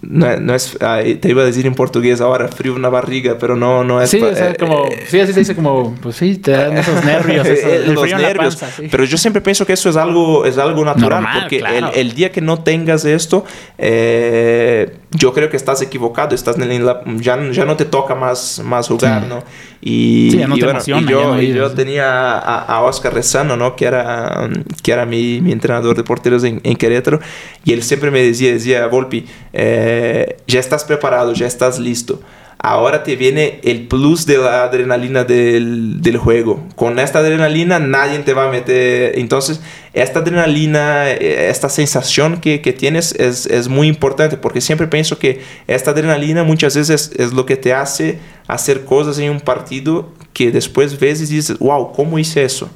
no, es, te iba a decir en portugués ahora, frío en la barriga, pero no, no es... Sí, o sea, como, sí, así se dice como, pues sí, te dan esos nervios. el los frío nervios. En la panza, Pero yo siempre pienso que eso es algo, es algo natural, porque el, el, día que no tengas esto, eh, yo creo que estás equivocado, estás en la, ya, ya no te toca más, más jugar, ¿no? Y, sí, no y, bueno, y yo, y yo tenía a, a, Oscar Rezano, ¿no? Que era, que era mi, mi entrenador de porteros en, en, Querétaro, y él siempre me decía, decía, Volpi, eh, ya estás preparado, ya estás listo ahora te viene el plus de la adrenalina del, del, juego. Con esta adrenalina nadie te va a meter. Entonces, esta adrenalina, eh, esta sensación que, que tienes es, es, muy importante porque siempre pienso que esta adrenalina muchas veces es, lo que te hace hacer cosas en un partido que después ves y dices, wow, ¿cómo hice eso?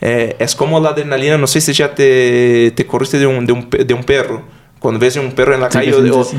Eh, es como la adrenalina, no sé si ya te, te corriste de un, de un, de un perro cuando ves un perro en la calle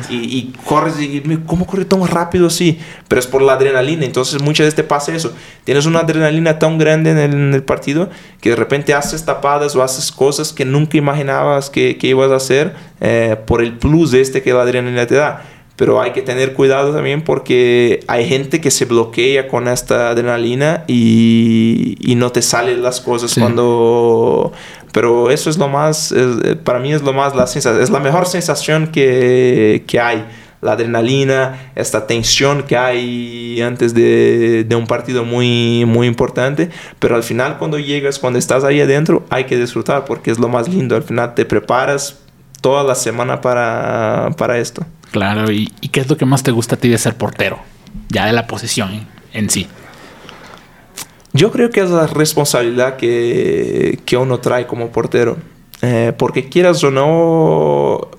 y, y, corres y ¿cómo corre tan rápido así? Pero es por la adrenalina, entonces muchas veces te pasa eso. Tienes una adrenalina tan grande en el, partido que de repente haces tapadas o haces cosas que nunca imaginabas que, que ibas a hacer eh, por el plus este que la adrenalina te da. Pero hay que tener cuidado también porque hay gente que se bloquea con esta adrenalina y, y no te salen las cosas cuando pero eso es lo más, eh, para mí es lo más, la sensación, es la mejor sensación que, que hay. La adrenalina, esta tensión que hay antes de, de, un partido muy, muy importante. Pero al final cuando llegas, cuando estás ahí adentro, hay que disfrutar porque es lo más lindo. Al final te preparas toda la semana para, para esto. Claro, ¿Y, ¿y qué es lo que más te gusta a ti de ser portero? Ya de la posición en sí. Yo creo que es la responsabilidad que, que uno trae como portero. Eh, porque quieras o no,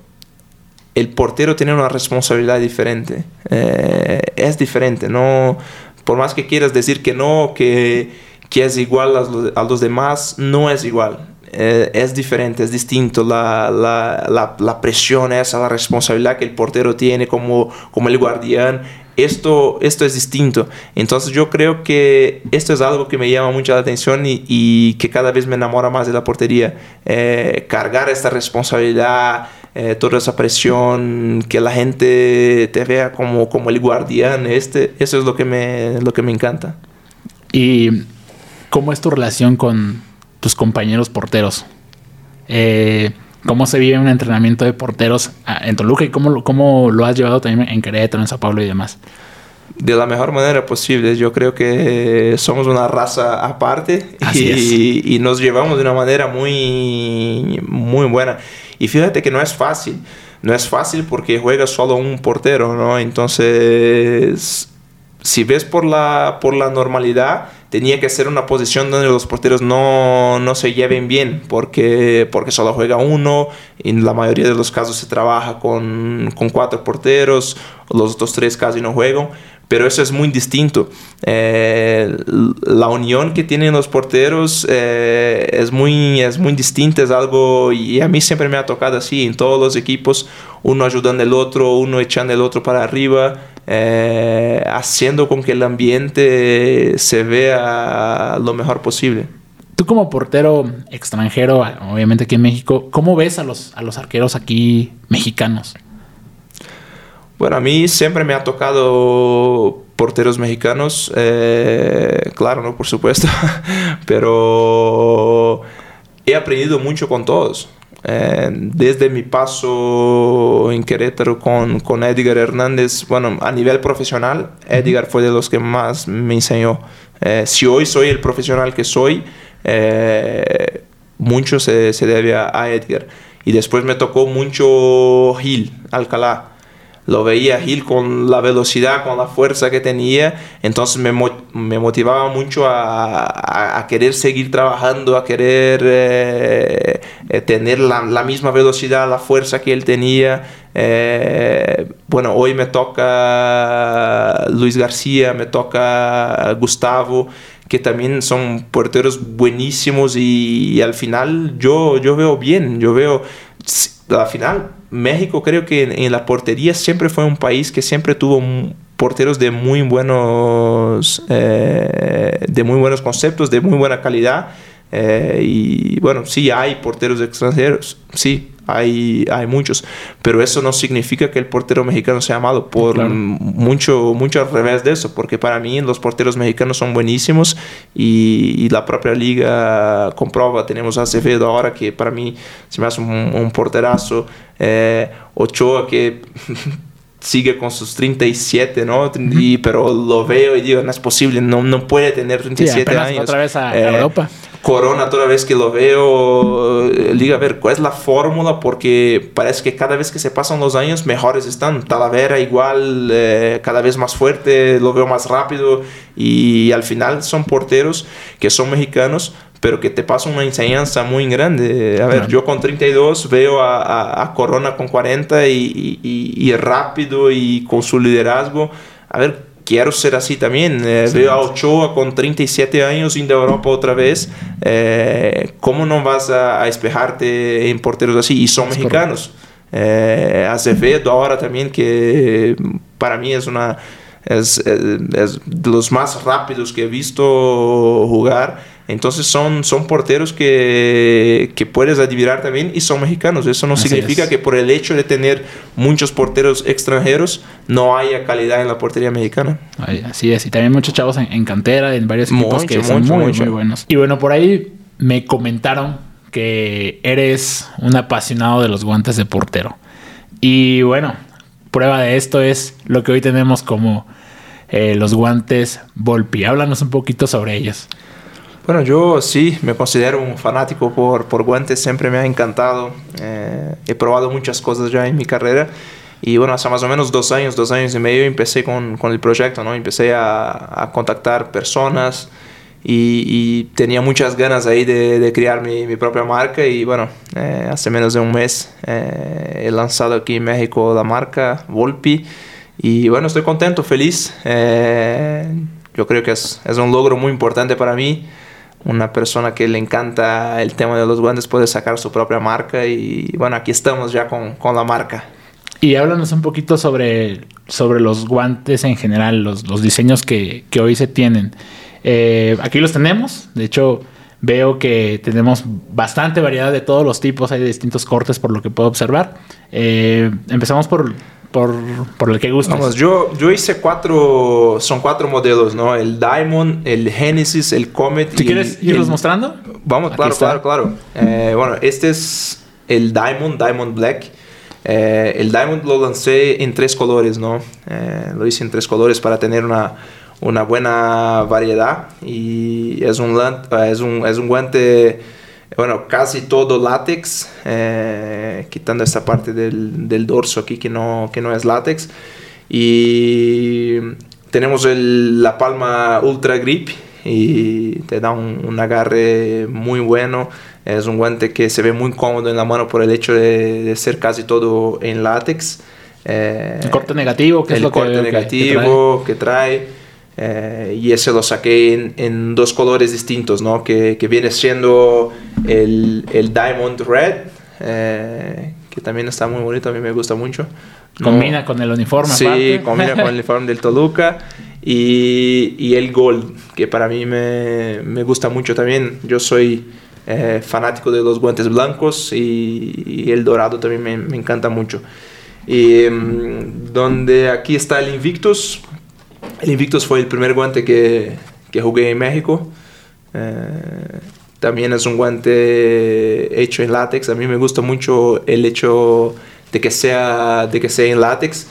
el portero tiene una responsabilidad diferente. Eh, es diferente, ¿no? Por más que quieras decir que no, que, que es igual a los, demás, no es igual. Eh, es diferente, es distinto. La, la, la, la, presión esa, la responsabilidad que el portero tiene como, como el guardián esto, esto es distinto. Entonces yo creo que esto es algo que me llama mucho la atención y, que cada vez me enamora más de la portería. Eh, cargar esta responsabilidad, eh, toda esa presión, que la gente te vea como, como el guardián, este, eso es lo que, me, lo que me encanta. ¿Y cómo es tu relación con tus compañeros porteros? Eh, cómo se vive un entrenamiento de porteros ah, en Toluca y cómo, cómo lo has llevado también en Querétaro, en Sao Paulo y demás. De la mejor manera posible. Yo creo que somos una raza aparte y, y, nos llevamos de una manera muy, muy buena. Y fíjate que no es fácil. No es fácil porque juega solo un portero, ¿no? Entonces, si ves por la, por la normalidad, tenía que ser una posición donde los porteros no, no, se lleven bien, porque, porque solo juega uno, en la mayoría de los casos se trabaja con, con cuatro porteros, los otros tres casi no juegan, pero eso es muy distinto. Eh, la unión que tienen los porteros eh, es, muy, es muy distinta, es algo, y a mí siempre me ha tocado así, en todos los equipos, uno ayudando al otro, uno echando el otro para arriba, eh, haciendo con que el ambiente se vea lo mejor posible. Tú como portero extranjero, obviamente aquí en México, ¿cómo ves a los, a los arqueros aquí mexicanos? Bueno, a mí siempre me ha tocado porteros mexicanos, eh, claro, ¿no? Por supuesto, pero he aprendido mucho con todos. Eh, desde mi paso en Querétaro con, con, Edgar Hernández, bueno, a nivel profesional, Edgar fue de los que más me enseñó. Eh, si hoy soy el profesional que soy, eh, mucho se, se debe a, a, Edgar. Y después me tocó mucho Gil, Alcalá lo veía Gil con la velocidad, con la fuerza que tenía, entonces me, me motivaba mucho a, a, querer seguir trabajando, a querer eh, eh, tener la, la, misma velocidad, la fuerza que él tenía. Eh, bueno, hoy me toca Luis García, me toca Gustavo que también son porteros buenísimos y, al final yo, yo veo bien, yo veo al final, México creo que en, la portería siempre fue un país que siempre tuvo porteros de muy buenos, eh, de muy buenos conceptos, de muy buena calidad. Eh, y bueno, sí hay porteros extranjeros, sí, hay, hay muchos, pero eso no significa que el portero mexicano sea malo, por mucho, mucho al revés de eso, porque para mí los porteros mexicanos son buenísimos y, la propia liga comprueba, tenemos a Acevedo ahora que para mí se me hace un, porterazo, eh, Ochoa que sigue con sus 37, ¿no? Y, pero lo veo y digo, no es posible, no, no puede tener 37 años. Otra vez a eh, Europa. Corona, toda vez que lo veo, digo, a ver, ¿cuál es la fórmula? Porque parece que cada vez que se pasan los años, mejores están. Talavera igual, eh, cada vez más fuerte, lo veo más rápido. Y al final son porteros que son mexicanos, pero que te pasan una enseñanza muy grande. A ver, yo con 32 veo a, Corona con 40 y, y, rápido y con su liderazgo. A ver, quiero ser así también. Eh, veo a Ochoa con 37 años a Europa otra vez. Eh, ¿Cómo no vas a, espejarte en porteros así? Y son mexicanos. Eh, Acevedo ahora también, que para mí es una... Es, es de los más rápidos que he visto jugar entonces son, son porteros que, que puedes adivinar también y son mexicanos. Eso no significa que por el hecho de tener muchos porteros extranjeros no haya calidad en la portería mexicana. Así es, y también muchos chavos en, cantera, en varios equipos que son muy, muy buenos. Y bueno, por ahí me comentaron que eres un apasionado de los guantes de portero. Y bueno, prueba de esto es lo que hoy tenemos como eh, los guantes Volpi. Háblanos un poquito sobre ellos. Bueno, yo sí me considero un fanático por, por guantes, siempre me ha encantado. Eh, he probado muchas cosas ya en mi carrera. Y bueno, hace más o menos dos años, dos años y medio empecé con, con el proyecto, ¿no? Empecé a, a contactar personas y, tenía muchas ganas ahí de, de crear mi, mi, propia marca y bueno, eh, hace menos de un mes eh, he lanzado aquí en México la marca Volpi y bueno, estoy contento, feliz. yo creo que es, es un logro muy importante para mí una persona que le encanta el tema de los guantes puede sacar su propia marca y bueno, aquí estamos ya con, con la marca. Y háblanos un poquito sobre, sobre los guantes en general, los, los diseños que, que, hoy se tienen. Eh, aquí los tenemos, de hecho veo que tenemos bastante variedad de todos los tipos, hay distintos cortes por lo que puedo observar. Eh, empezamos por, por, por el que gusta. Vamos, yo, yo hice cuatro, son cuatro modelos, ¿no? El Diamond, el Genesis, el Comet. ¿Si quieres irlos mostrando? Vamos, claro, claro, claro, eh, bueno, este es el Diamond, Diamond Black. Eh, el Diamond lo lancé en tres colores, ¿no? Eh, lo hice en tres colores para tener una, una buena variedad y es un, es un, es un guante bueno, casi todo látex, eh, quitando esta parte del, del, dorso aquí que no, que no es látex. Y tenemos el, la palma Ultra Grip y te da un, un, agarre muy bueno. Es un guante que se ve muy cómodo en la mano por el hecho de, de ser casi todo en látex. Eh, el corte negativo, que es lo corte negativo que trae. Eh, y ese lo saqué en, dos colores distintos, ¿no? Que, que viene siendo el, el Diamond Red, eh, que también está muy bonito, a mí me gusta mucho. Combina con el uniforme. Sí, combina con el uniforme del Toluca. Y, y, el Gold, que para mí me, me gusta mucho también. Yo soy eh, fanático de los guantes blancos y, y el dorado también me, me encanta mucho. Y mm, donde aquí está el Invictus, el Invictus fue el primer guante que, que jugué en México. Eh, también es un guante hecho en látex. A mí me gusta mucho el hecho de que sea, de que sea en látex.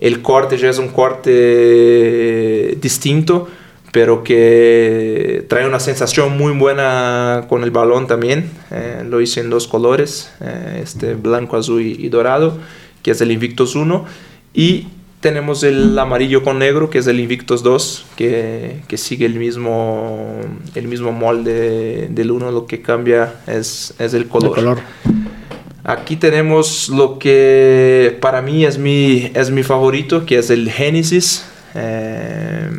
El corte ya es un corte distinto, pero que trae una sensación muy buena con el balón también. Eh, lo hice en dos colores, eh, este blanco, azul y, dorado, que es el Invictus 1. Y tenemos el amarillo con negro, que es el Invictus 2, que, que sigue el mismo, el mismo molde del 1, lo que cambia es, es el color. color. Aquí tenemos lo que para mí es mi, es mi favorito, que es el Genesis. Eh,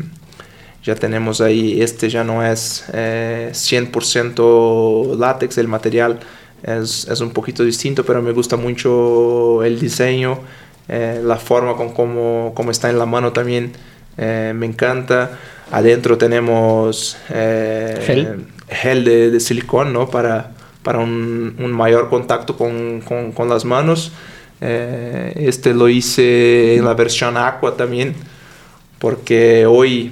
ya tenemos ahí, este ya no es eh, 100% látex, el material es, es un poquito distinto, pero me gusta mucho el diseño. Eh, la forma con cómo, cómo, está en la mano también eh, me encanta. Adentro tenemos eh, gel, gel de, de, silicón ¿no? para, para un, un mayor contacto con, con, con las manos. este lo hice en la versión aqua también, porque hoy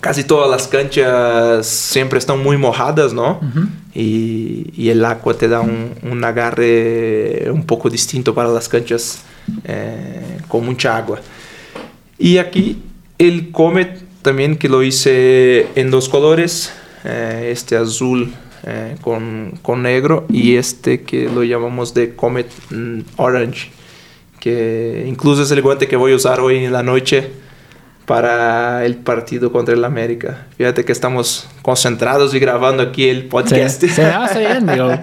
casi todas las canchas siempre están muy mojadas, ¿no? Uh -huh. y, y, el agua te da un, un, agarre un poco distinto para las canchas eh, con mucha agua. Y aquí el Comet también que lo hice en dos colores, eh, este azul eh, con, con, negro y este que lo llamamos de Comet mm, Orange, que incluso es el guante que voy a usar hoy en la noche para el partido contra el América. Fíjate que estamos concentrados y grabando aquí el podcast. Sí, sí está bien, digo.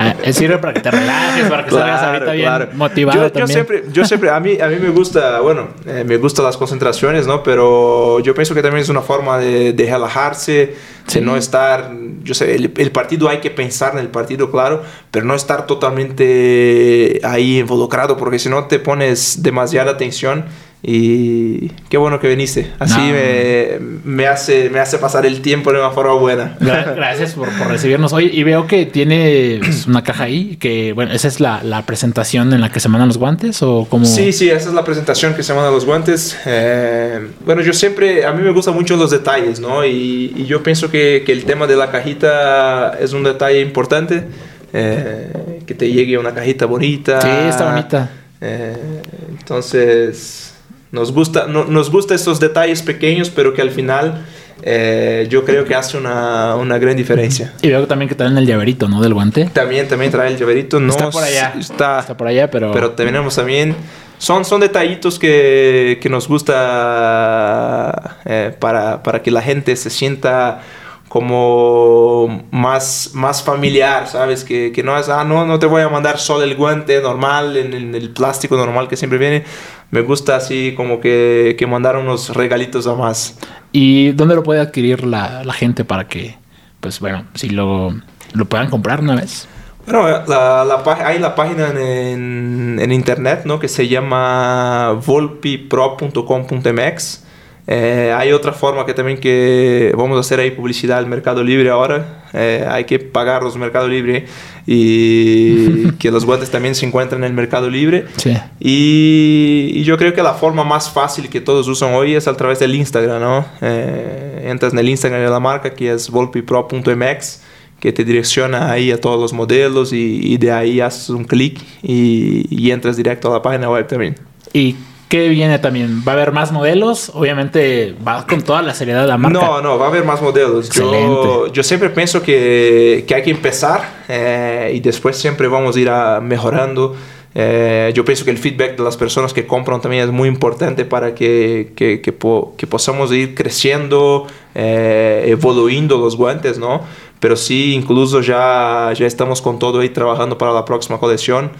Ah, sirve para que te relajes, para que salgas ahorita bien motivado yo, también. Yo siempre, yo siempre, a mí, a mí me gusta, bueno, eh, me gustan las concentraciones, ¿no? Pero yo pienso que también es una forma de, de relajarse, de no estar, yo sé, el, el, partido hay que pensar en el partido, claro, pero no estar totalmente ahí involucrado, porque si no te pones demasiada atención y qué bueno que viniste. Así me, me, hace, me hace pasar el tiempo de una forma buena. Gracias por, por recibirnos hoy. Y veo que tiene una caja ahí, que bueno, esa es la, la, presentación en la que se mandan los guantes o como... Sí, sí, esa es la presentación que se mandan los guantes. Eh, bueno, yo siempre, a mí me gustan mucho los detalles, ¿no? Y, y yo pienso que, que, el tema de la cajita es un detalle importante. Eh, que te llegue una cajita bonita. Sí, está bonita. Eh, entonces nos gusta, no, nos gusta estos detalles pequeños, pero que al final eh, yo creo que hace una, una, gran diferencia. Y veo también que traen el llaverito, ¿no? Del guante. También, también trae el llaverito. No está por allá. Está, está por allá, pero... Pero tenemos también... Son, son detallitos que, que nos gusta eh, para, para que la gente se sienta como más, más familiar, ¿sabes? Que, que, no es, ah, no, no te voy a mandar solo el guante normal, en, en, el plástico normal que siempre viene. Me gusta así como que, que mandar unos regalitos a más. ¿Y dónde lo puede adquirir la, la gente para que, pues bueno, si lo, lo puedan comprar una vez? Bueno, la, la, hay la página en, en, internet, ¿no? Que se llama volpipro.com.mx eh, hay otra forma que también que vamos a hacer ahí publicidad al Mercado Libre ahora. Eh, hay que pagar los Mercado Libre y que los guantes también se encuentran en el Mercado Libre. Sí. Y, y, yo creo que la forma más fácil que todos usan hoy es a través del Instagram, ¿no? Eh, entras en el Instagram de la marca que es volpipro.mx que te direcciona ahí a todos los modelos y, y de ahí haces un clic y, y entras directo a la página web también. ¿Y ¿Qué viene también? ¿Va a haber más modelos? Obviamente va con toda la seriedad de la marca. No, no, va a haber más modelos. Yo, yo, siempre pienso que, que hay que empezar eh, y después siempre vamos a ir a mejorando. Eh, yo pienso que el feedback de las personas que compran también es muy importante para que, que, que, po, que podamos ir creciendo, eh, evoluyendo los guantes, ¿no? Pero sí, incluso ya, ya estamos con todo ahí trabajando para la próxima colección.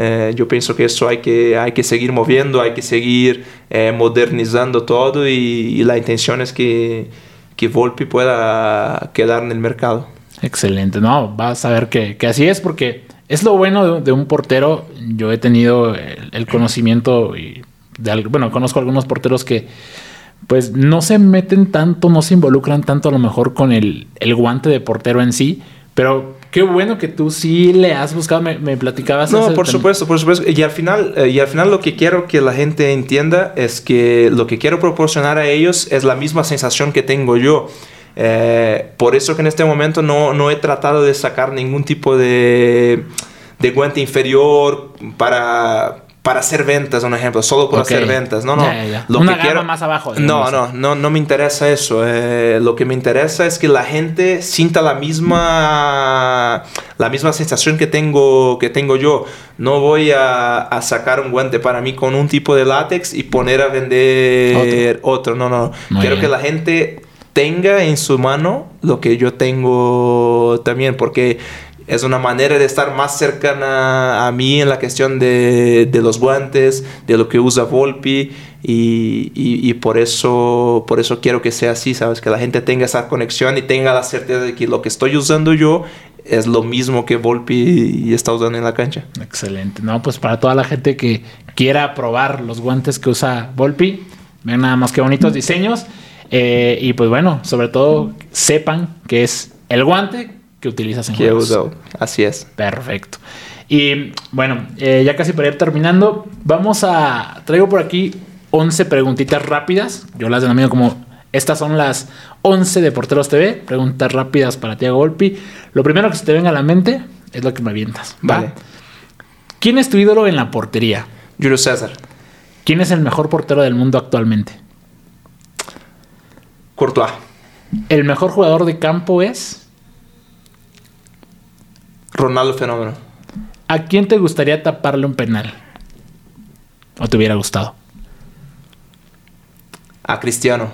Eh, yo pienso que eso hay que, hay que seguir moviendo, hay que seguir eh, modernizando todo y, y, la intención es que, que Volpi pueda quedar en el mercado. Excelente, no, vas a ver que, que así es porque es lo bueno de, de un portero. Yo he tenido el, el conocimiento y de, bueno, conozco algunos porteros que pues no se meten tanto, no se involucran tanto a lo mejor con el, el guante de portero en sí, pero qué bueno que tú sí le has buscado, me, me platicabas. No, por supuesto, por supuesto. Y al, final, eh, y al final lo que quiero que la gente entienda es que lo que quiero proporcionar a ellos es la misma sensación que tengo yo. Eh, por eso que en este momento no, no he tratado de sacar ningún tipo de, de guante inferior para para hacer ventas, un ejemplo, solo por okay. hacer ventas. No, no. Lo Una que quiero... más abajo. No, no, no, no me interesa eso. Eh, lo que me interesa es que la gente sienta la misma, la misma sensación que tengo, que tengo yo. No voy a, a sacar un guante para mí con un tipo de látex y poner a vender otro. otro. No, no. Muy quiero bien. que la gente tenga en su mano lo que yo tengo también, porque es una manera de estar más cercana a mí en la cuestión de, de los guantes, de lo que usa Volpi y, por, eso, por eso quiero que sea así, ¿sabes? Que la gente tenga esa conexión y tenga la certeza de que lo que estoy usando yo es lo mismo que Volpi está usando en la cancha. Excelente. No, pues para toda la gente que quiera probar los guantes que usa Volpi, vean nada más que bonitos diseños. Eh, y pues bueno, sobre todo sepan que es el guante que utilizas en que juegos. uso. Así es. Perfecto. Y bueno, eh, ya casi para ir terminando, vamos a. Traigo por aquí 11 preguntitas rápidas. Yo las denomino como. Estas son las 11 de Porteros TV. Preguntas rápidas para Tiago Volpi. Lo primero que se te venga a la mente es lo que me avientas. ¿va? Vale. ¿Quién es tu ídolo en la portería? Julio César. ¿Quién es el mejor portero del mundo actualmente? Courtois. ¿El mejor jugador de campo es? Ronaldo Fenómeno. ¿A quién te gustaría taparle un penal? ¿O te hubiera gustado? A Cristiano.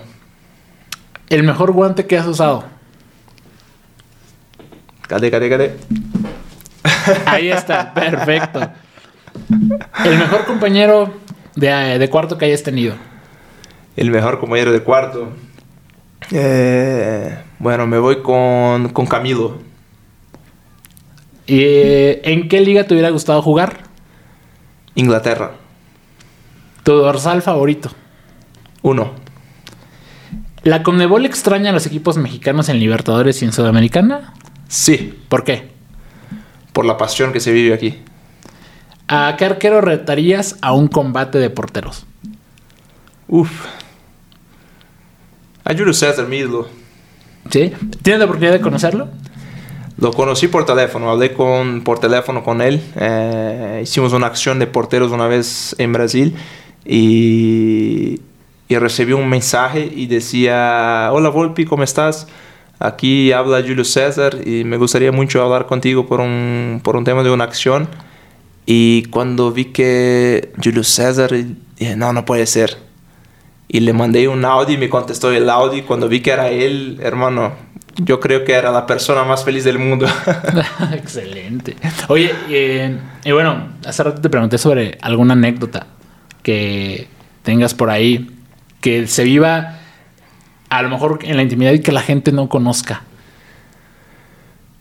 ¿El mejor guante que has usado? Cade, cade, cade. Ahí está, perfecto. ¿El mejor compañero de, cuarto que hayas tenido? El mejor compañero de cuarto. Eh, bueno, me voy con, con Camilo. ¿Y eh, en qué liga te hubiera gustado jugar? Inglaterra. ¿Tu dorsal favorito? Uno. ¿La Conmebol extraña a los equipos mexicanos en Libertadores y en Sudamericana? Sí. ¿Por qué? Por la pasión que se vive aquí. ¿A qué arquero retarías a un combate de porteros? Uf. A Julio César mismo. ¿Sí? ¿Tienes la oportunidad de conocerlo? Lo conocí por teléfono, hablé con, por teléfono con él. Eh, hicimos una acción de porteros una vez en Brasil y, y recibí un mensaje y decía, hola Volpi, ¿cómo estás? Aquí habla Julio César y me gustaría mucho hablar contigo por un, por un tema de una acción. Y cuando vi que Julio César, dije, no, no puede ser. Y le mandé un audio y me contestó el audio. Cuando vi que era él, hermano, yo creo que era la persona más feliz del mundo. Excelente. Oye, eh, y bueno, hace rato te pregunté sobre alguna anécdota que tengas por ahí, que se viva a lo mejor en la intimidad y que la gente no conozca.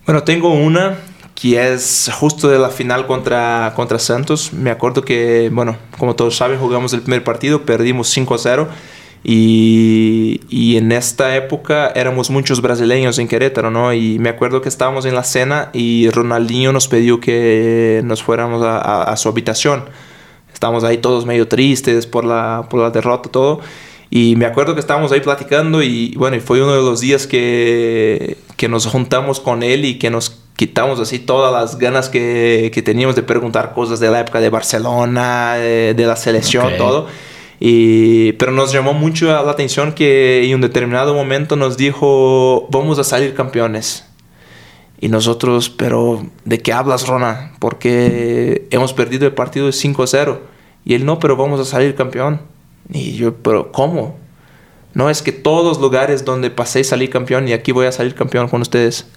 Bueno, tengo una que es justo de la final contra, contra Santos. Me acuerdo que, bueno, como todos saben, jugamos el primer partido, perdimos 5 a 0 y, en esta época éramos muchos brasileños en Querétaro, ¿no? Y me acuerdo que estábamos en la cena y Ronaldinho nos pidió que nos fuéramos a, su habitación. Estábamos ahí todos medio tristes por la, por la derrota, todo. Y me acuerdo que estábamos ahí platicando y bueno, fue uno de los días que, que nos juntamos con él y que nos quitamos así todas las ganas que, que teníamos de preguntar cosas de la época de Barcelona, de, la selección, todo. Pero nos llamó mucho la atención que en un determinado momento nos dijo, vamos a salir campeones. Y nosotros, pero ¿de qué hablas, Rona? Porque hemos perdido el partido de 5-0. Y él, no, pero vamos a salir campeón. Y yo, pero ¿cómo? No, es que todos lugares donde pasé salí campeón y aquí voy a salir campeón con ustedes.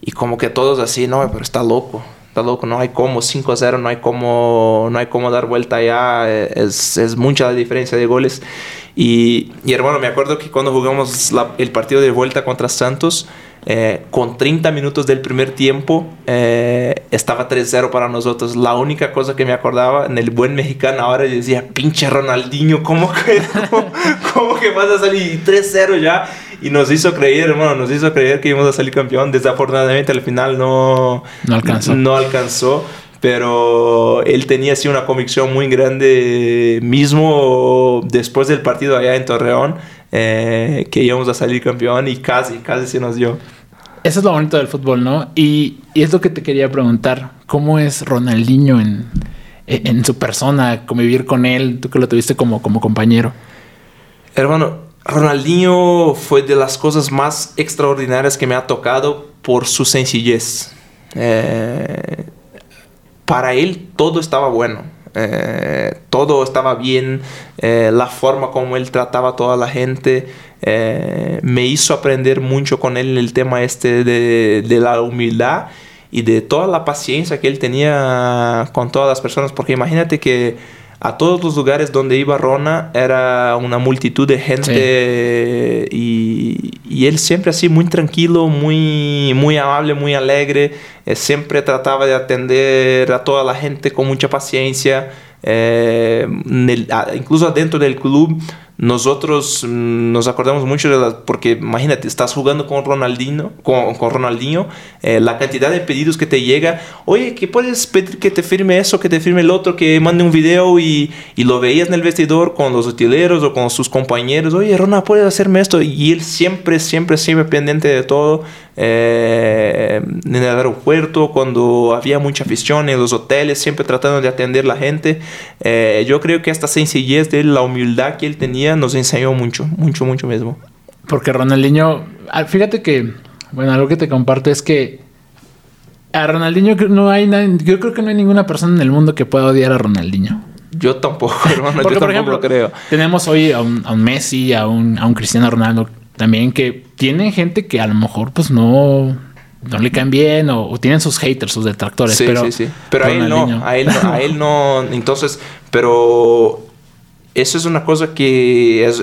Y como que todos así, no, pero está loco está loco, no hay como 5-0, no hay como no hay como dar vuelta ya, es, es mucha la diferencia de goles. Y, y, hermano, me acuerdo que cuando jugamos el partido de vuelta contra Santos, eh, con 30 minutos del primer tiempo, eh, estaba 3-0 para nosotros. La única cosa que me acordaba en el buen mexicano ahora, decía, pinche Ronaldinho, ¿cómo que, cómo, que vas a salir 3-0 ya? Y nos hizo creer, hermano, nos hizo creer que íbamos a salir campeón. Desafortunadamente al final no, no alcanzó. No alcanzó pero él tenía así una convicción muy grande mismo después del partido allá en Torreón eh, que íbamos a salir campeón y casi, casi se nos dio. Eso es lo bonito del fútbol, ¿no? Y, es lo que te quería preguntar. ¿Cómo es Ronaldinho en, en su persona, convivir con él, tú que lo tuviste como, como compañero? Hermano, Ronaldinho fue de las cosas más extraordinarias que me ha tocado por su sencillez. Eh, para él todo estaba bueno. Eh, todo estaba bien, eh, la forma como él trataba a toda la gente, me hizo aprender mucho con él el tema este de, de, la humildad y de toda la paciencia que él tenía con todas las personas, porque imagínate que a todos los lugares donde iba Rona era una multitud de gente y, y, él siempre así muy tranquilo, muy, muy amable, muy alegre, eh, siempre trataba de atender a toda la gente con mucha paciencia, eh, incluso dentro del club nosotros mm, nos acordamos mucho de las, porque imagínate, estás jugando con Ronaldinho, con, con Ronaldinho, eh, la cantidad de pedidos que te llega, oye, que puedes pedir que te firme eso, que te firme el otro, que mande un video y, y lo veías en el vestidor con los utileros o con sus compañeros, oye, Ronald, puedes hacerme esto, y él siempre, siempre, siempre pendiente de todo, eh, en el aeropuerto, cuando había mucha afición en los hoteles, siempre tratando de atender la gente. Eh, yo creo que esta sencillez de la humildad que él tenía nos enseñó mucho, mucho, mucho mismo. Porque Ronaldinho, ah, fíjate que, bueno, algo que te comparto es que a Ronaldinho no hay yo creo que no hay ninguna persona en el mundo que pueda odiar a Ronaldinho. Yo tampoco, hermano, yo tampoco ejemplo, creo. Tenemos hoy a un, Messi, a un, a un Cristiano Ronaldo también que tienen gente que a lo mejor pues no no le caen bien o, tienen sus haters, sus detractores. Sí, pero, sí, sí. Pero a él no, a él no, a él no. Entonces, pero eso es una cosa que, es,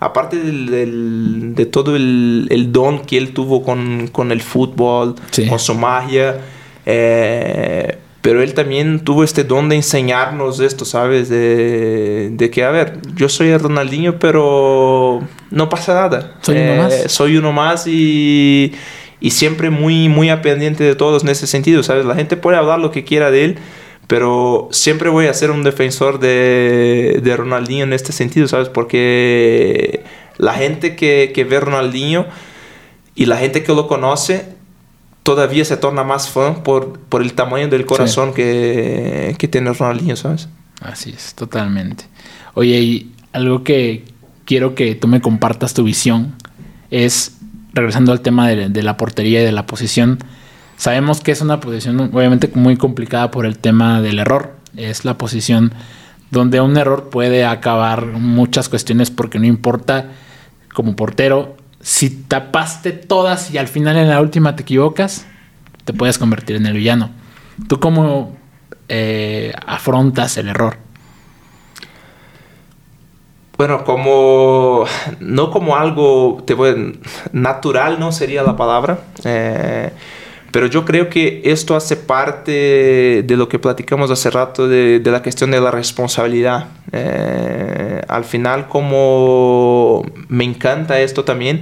aparte de todo el, don que él tuvo con, el fútbol, con su magia, eh, pero él también tuvo este don de enseñarnos esto, ¿sabes? De, que, a ver, yo soy el Ronaldinho, pero no pasa nada. Soy uno más. Eh, soy uno más y, y siempre muy, muy pendiente de todos en ese sentido, ¿sabes? La gente puede hablar lo que quiera de él, pero siempre voy a ser un defensor de, de Ronaldinho en este sentido, ¿sabes? Porque la gente que, que ve Ronaldinho y la gente que lo conoce todavía se torna más fan por, por el tamaño del corazón que, que, tiene Ronaldinho, ¿sabes? Así es, totalmente. Oye, y algo que quiero que tú me compartas tu visión es, regresando al tema de, de la portería y de la posición, Sabemos que es una posición obviamente muy complicada por el tema del error. Es la posición donde un error puede acabar muchas cuestiones porque no importa como portero, si tapaste todas y al final en la última te equivocas, te puedes convertir en el villano. ¿Tú cómo eh, afrontas el error? Bueno, como no como algo te natural, no sería la palabra. Eh, pero yo creo que esto hace parte de lo que platicamos hace rato de, la cuestión de la responsabilidad. Eh, al final, como me encanta esto también,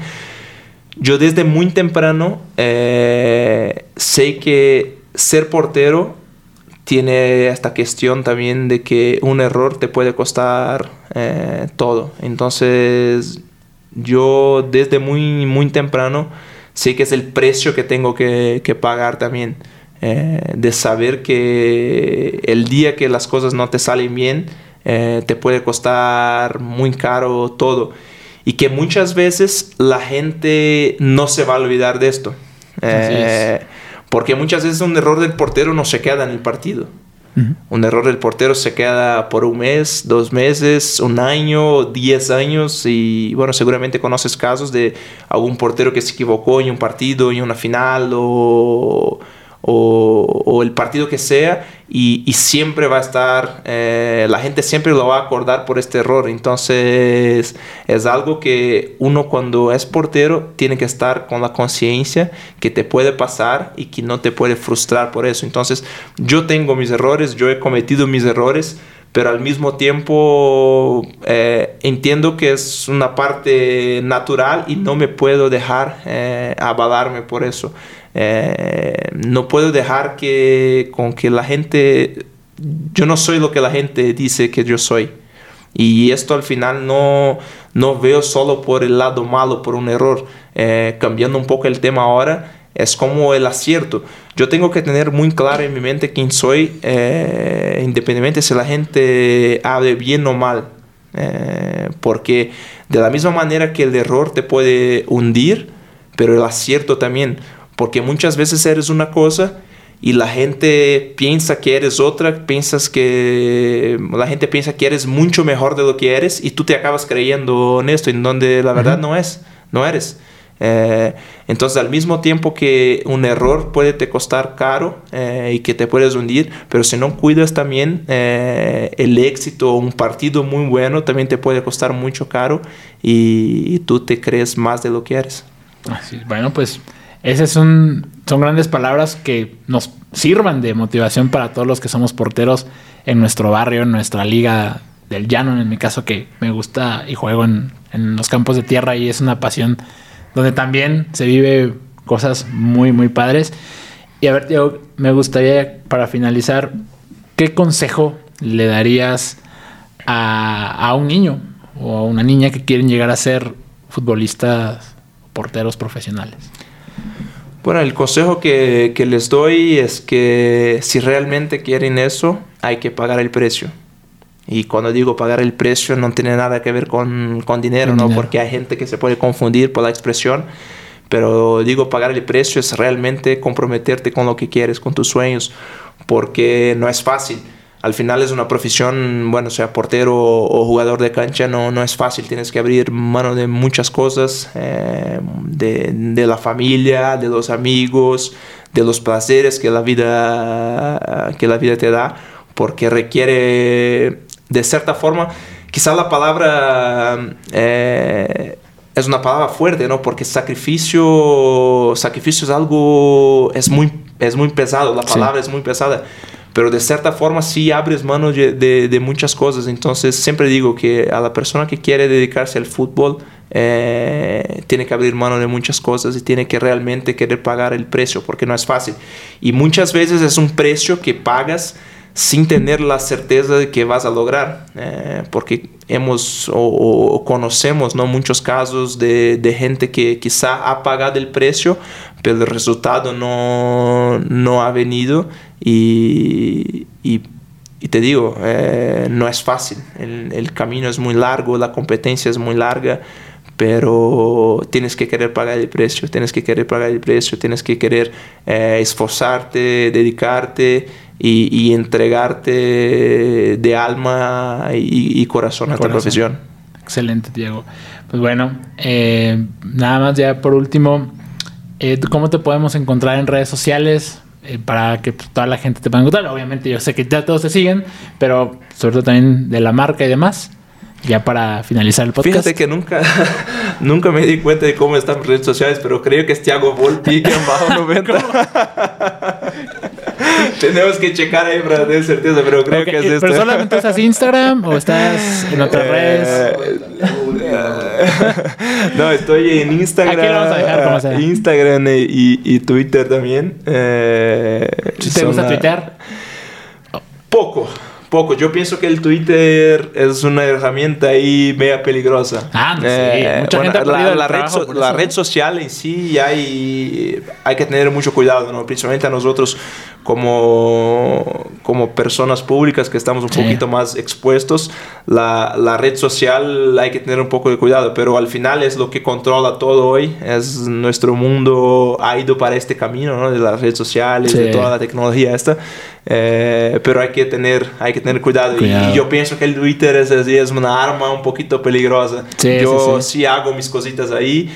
yo desde muy temprano eh, sé que ser portero tiene esta cuestión también de que un error te puede costar eh, todo. Entonces, yo desde muy, muy temprano sé que es el precio que tengo que, pagar también. Eh, de saber que el día que las cosas no te salen bien, eh, te puede costar muy caro todo. Y que muchas veces la gente no se va a olvidar de esto. Eh, porque muchas veces un error del portero no se queda en el partido. Un error del portero se queda por un mes, dos meses, un año, diez años y bueno, seguramente conoces casos de algún portero que se equivocó en un partido, en una final o o, el partido que sea y, siempre va a estar, eh, la gente siempre lo va a acordar por este error. Entonces es algo que uno cuando es portero tiene que estar con la conciencia que te puede pasar y que no te puede frustrar por eso. Entonces yo tengo mis errores, yo he cometido mis errores pero al mismo tiempo eh, entiendo que es una parte natural y no me puedo dejar eh, avalarme por eso. Eh, no puedo dejar que con que la gente, yo no soy lo que la gente dice que yo soy. Y esto al final no, no veo solo por el lado malo, por un error. Eh, cambiando un poco el tema ahora, es como el acierto. Yo tengo que tener muy claro en mi mente quién soy, eh, independientemente si la gente hable bien o mal. porque de la misma manera que el error te puede hundir, pero el acierto también. Porque muchas veces eres una cosa y la gente piensa que eres otra, piensas que la gente piensa que eres mucho mejor de lo que eres y tú te acabas creyendo en esto, en donde la verdad no es, no eres. Eh, entonces al mismo tiempo que un error puede te costar caro eh, y que te puedes hundir, pero si no cuidas también eh, el éxito, un partido muy bueno también te puede costar mucho caro y, tú te crees más de lo que eres. Así, bueno, pues esas son, son grandes palabras que nos sirvan de motivación para todos los que somos porteros en nuestro barrio, en nuestra liga del llano, en mi caso que me gusta y juego en, los campos de tierra y es una pasión donde también se vive cosas muy, muy padres. Y a ver, Diego, me gustaría para finalizar, ¿qué consejo le darías a, a un niño o a una niña que quieren llegar a ser futbolistas, porteros profesionales? Bueno, el consejo que, que, les doy es que si realmente quieren eso, hay que pagar el precio. Y cuando digo pagar el precio no tiene nada que ver con, con dinero, ¿no? Porque hay gente que se puede confundir por la expresión. Pero digo pagar el precio es realmente comprometerte con lo que quieres, con tus sueños, porque no es fácil al final es una profesión, bueno, sea portero o jugador de cancha, no, no es fácil, tienes que abrir mano de muchas cosas, eh, de, de, la familia, de los amigos, de los placeres que la vida, que la vida te da, porque requiere, de cierta forma, quizá la palabra... Eh, es una palabra fuerte, ¿no? Porque sacrificio, sacrificio es algo, es muy, es muy pesado, la palabra es muy pesada pero de cierta forma sí abres manos de, de, muchas cosas. Entonces siempre digo que a la persona que quiere dedicarse al fútbol eh, tiene que abrir mano de muchas cosas y tiene que realmente querer pagar el precio porque no es fácil. Y muchas veces es un precio que pagas sin tener la certeza de que vas a lograr, eh, porque hemos o, conocemos ¿no? muchos casos de, de, gente que quizá ha pagado el precio, pero el resultado no, no ha venido y, y, te digo, eh, no es fácil, el, el camino es muy largo, la competencia es muy larga pero tienes que querer pagar el precio, tienes que querer pagar el precio, tienes que querer eh, esforzarte, dedicarte y, entregarte de alma y, corazón a tu profesión. Excelente, Diego. Pues bueno, eh, nada más ya por último, eh, ¿cómo te podemos encontrar en redes sociales? para que pues, toda la gente te pueda encontrar. Obviamente yo sé que ya todos te siguen, pero sobre todo también de la marca y demás ya para finalizar el podcast. Fíjate que nunca, nunca me di cuenta de cómo están redes sociales, pero creo que es Thiago Volpi, que bajo 90. Tenemos que checar ahí para tener certeza, pero creo que es esto. ¿Pero solamente usas Instagram o estás en otras eh, redes? no, estoy en Instagram. Aquí lo vamos a dejar, como sea. Instagram y, y Twitter también. Eh, ¿Te gusta Twitter? Poco poco. Yo pienso que el Twitter es una herramienta ahí media peligrosa. Ah, sí. Eh, Mucha gente la, la, red, la red, social en sí hay, hay que tener mucho cuidado, ¿no? Principalmente a nosotros como, como personas públicas que estamos un poquito más expuestos, la, la, red social hay que tener un poco de cuidado, pero al final es lo que controla todo hoy, es nuestro mundo ha ido para este camino, ¿no? De las redes sociales, de toda la tecnología esta, eh, pero hay que tener, hay que tener cuidado. Y, yo pienso que el Twitter es, es una arma un poquito peligrosa. yo sí hago mis cositas ahí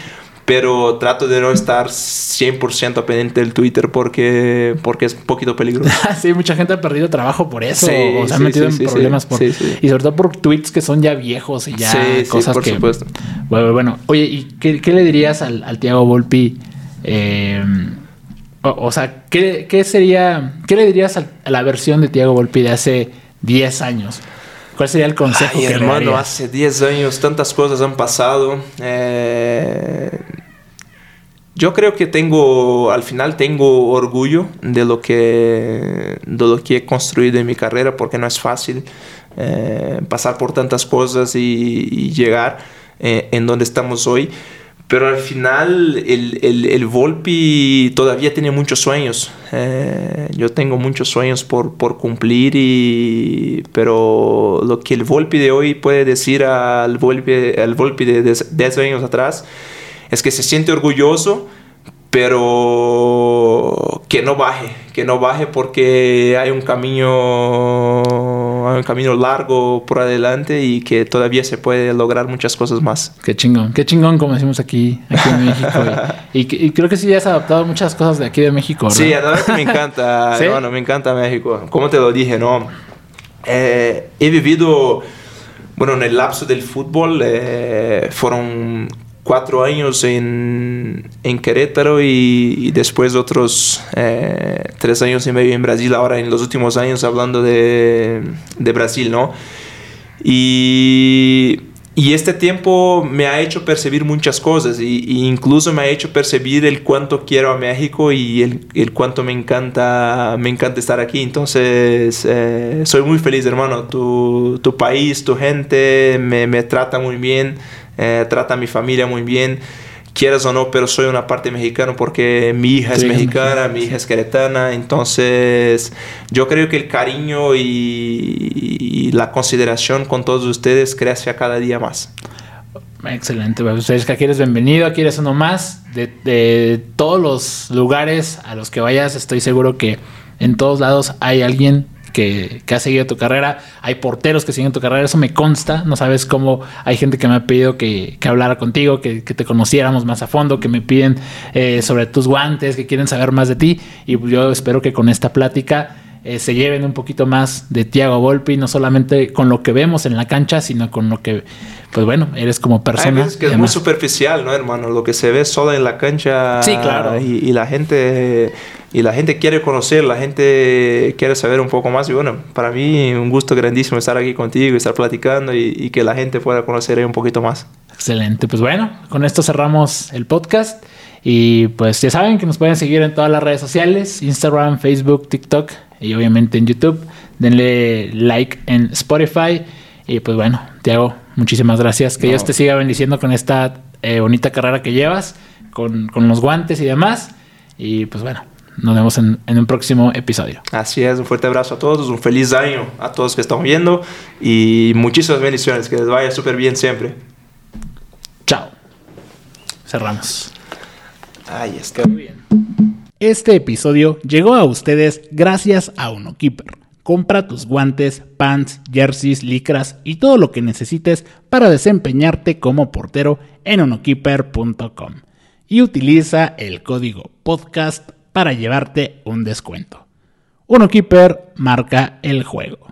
pero trato de no estar 100% pendiente del Twitter porque, porque es un poquito peligroso. sí, mucha gente ha perdido trabajo por eso, o se ha metido en problemas por... Y sobre todo por tweets que son ya viejos y ya cosas por que... supuesto. Bueno, bueno, oye, ¿y qué, qué le dirías al, al Tiago Volpi? Eh, o, sea, ¿qué, ¿qué, sería... ¿Qué le dirías a, la versión de Tiago Volpi de hace 10 años? ¿Cuál sería el consejo Ay, hermano, hace 10 años tantas cosas han pasado. Eh, yo creo que tengo, al final tengo orgullo de lo que, de lo que he construido en mi carrera, porque no es fácil eh, pasar por tantas cosas y, llegar eh, en donde estamos hoy. Pero al final el, el, el, Volpi todavía tiene muchos sueños. Eh, yo tengo muchos sueños por, por, cumplir, y, pero lo que el Volpi de hoy puede decir al Volpi, al Volpi de 10 años atrás es que se siente orgulloso, pero que no baje, que no baje porque hay un camino, hay un camino largo por adelante y que todavía se puede lograr muchas cosas más. Qué chingón, qué chingón como decimos aquí, aquí en México. y, creo que sí has adaptado muchas cosas de aquí de México. ¿verdad? Sí, la verdad que me encanta, me encanta México. Como te lo dije, ¿no? Eh, he vivido, bueno, en el lapso del fútbol eh, fueron cuatro años en, en Querétaro y, después otros eh, tres años y medio en Brasil, ahora en los últimos años hablando de, de Brasil, ¿no? Y, y, este tiempo me ha hecho percibir muchas cosas y, incluso me ha hecho percibir el cuánto quiero a México y el, el cuánto me encanta, me encanta estar aquí. Entonces, eh, soy muy feliz, hermano. Tu, tu país, tu gente me, me trata muy bien. Eh, trata a mi familia muy bien. quieras o no, pero soy una parte mexicana porque mi hija es mexicana, mi hija es queretana, entonces yo creo que el cariño y, la consideración con todos ustedes crece a cada día más. Excelente, ustedes que aquí eres bienvenido, aquí eres uno más de, de todos los lugares a los que vayas, estoy seguro que en todos lados hay alguien que, ha seguido tu carrera. Hay porteros que siguen tu carrera, eso me consta. No sabes cómo hay gente que me ha pedido que, hablara contigo, que, te conociéramos más a fondo, que me piden eh, sobre tus guantes, que quieren saber más de ti. Y yo espero que con esta plática eh, se lleven un poquito más de Tiago Volpi, no solamente con lo que vemos en la cancha, sino con lo que, pues bueno, eres como persona. Es que es muy superficial, ¿no, hermano? Lo que se ve solo en la cancha. Sí, claro. Y, la gente y la gente quiere conocer, la gente quiere saber un poco más. Y bueno, para mí un gusto grandísimo estar aquí contigo, estar platicando y, y que la gente pueda conocer un poquito más. Excelente. Pues bueno, con esto cerramos el podcast. Y pues ya saben que nos pueden seguir en todas las redes sociales, Instagram, Facebook, TikTok y obviamente en YouTube. Denle like en Spotify. Y pues bueno, Tiago, muchísimas gracias. Que Dios te siga bendiciendo con esta eh, bonita carrera que llevas, con, los guantes y demás. Y pues bueno, nos vemos en, en, un próximo episodio. Así es, un fuerte abrazo a todos, un feliz año a todos que están viendo y muchísimas bendiciones, que les vaya súper bien siempre. Chao. Cerramos. Ahí está. Muy bien. Este episodio llegó a ustedes gracias a UnoKeeper. Compra tus guantes, pants, jerseys, licras y todo lo que necesites para desempeñarte como portero en unokeeper.com y utiliza el código podcast para llevarte un descuento. UnoKeeper marca el juego.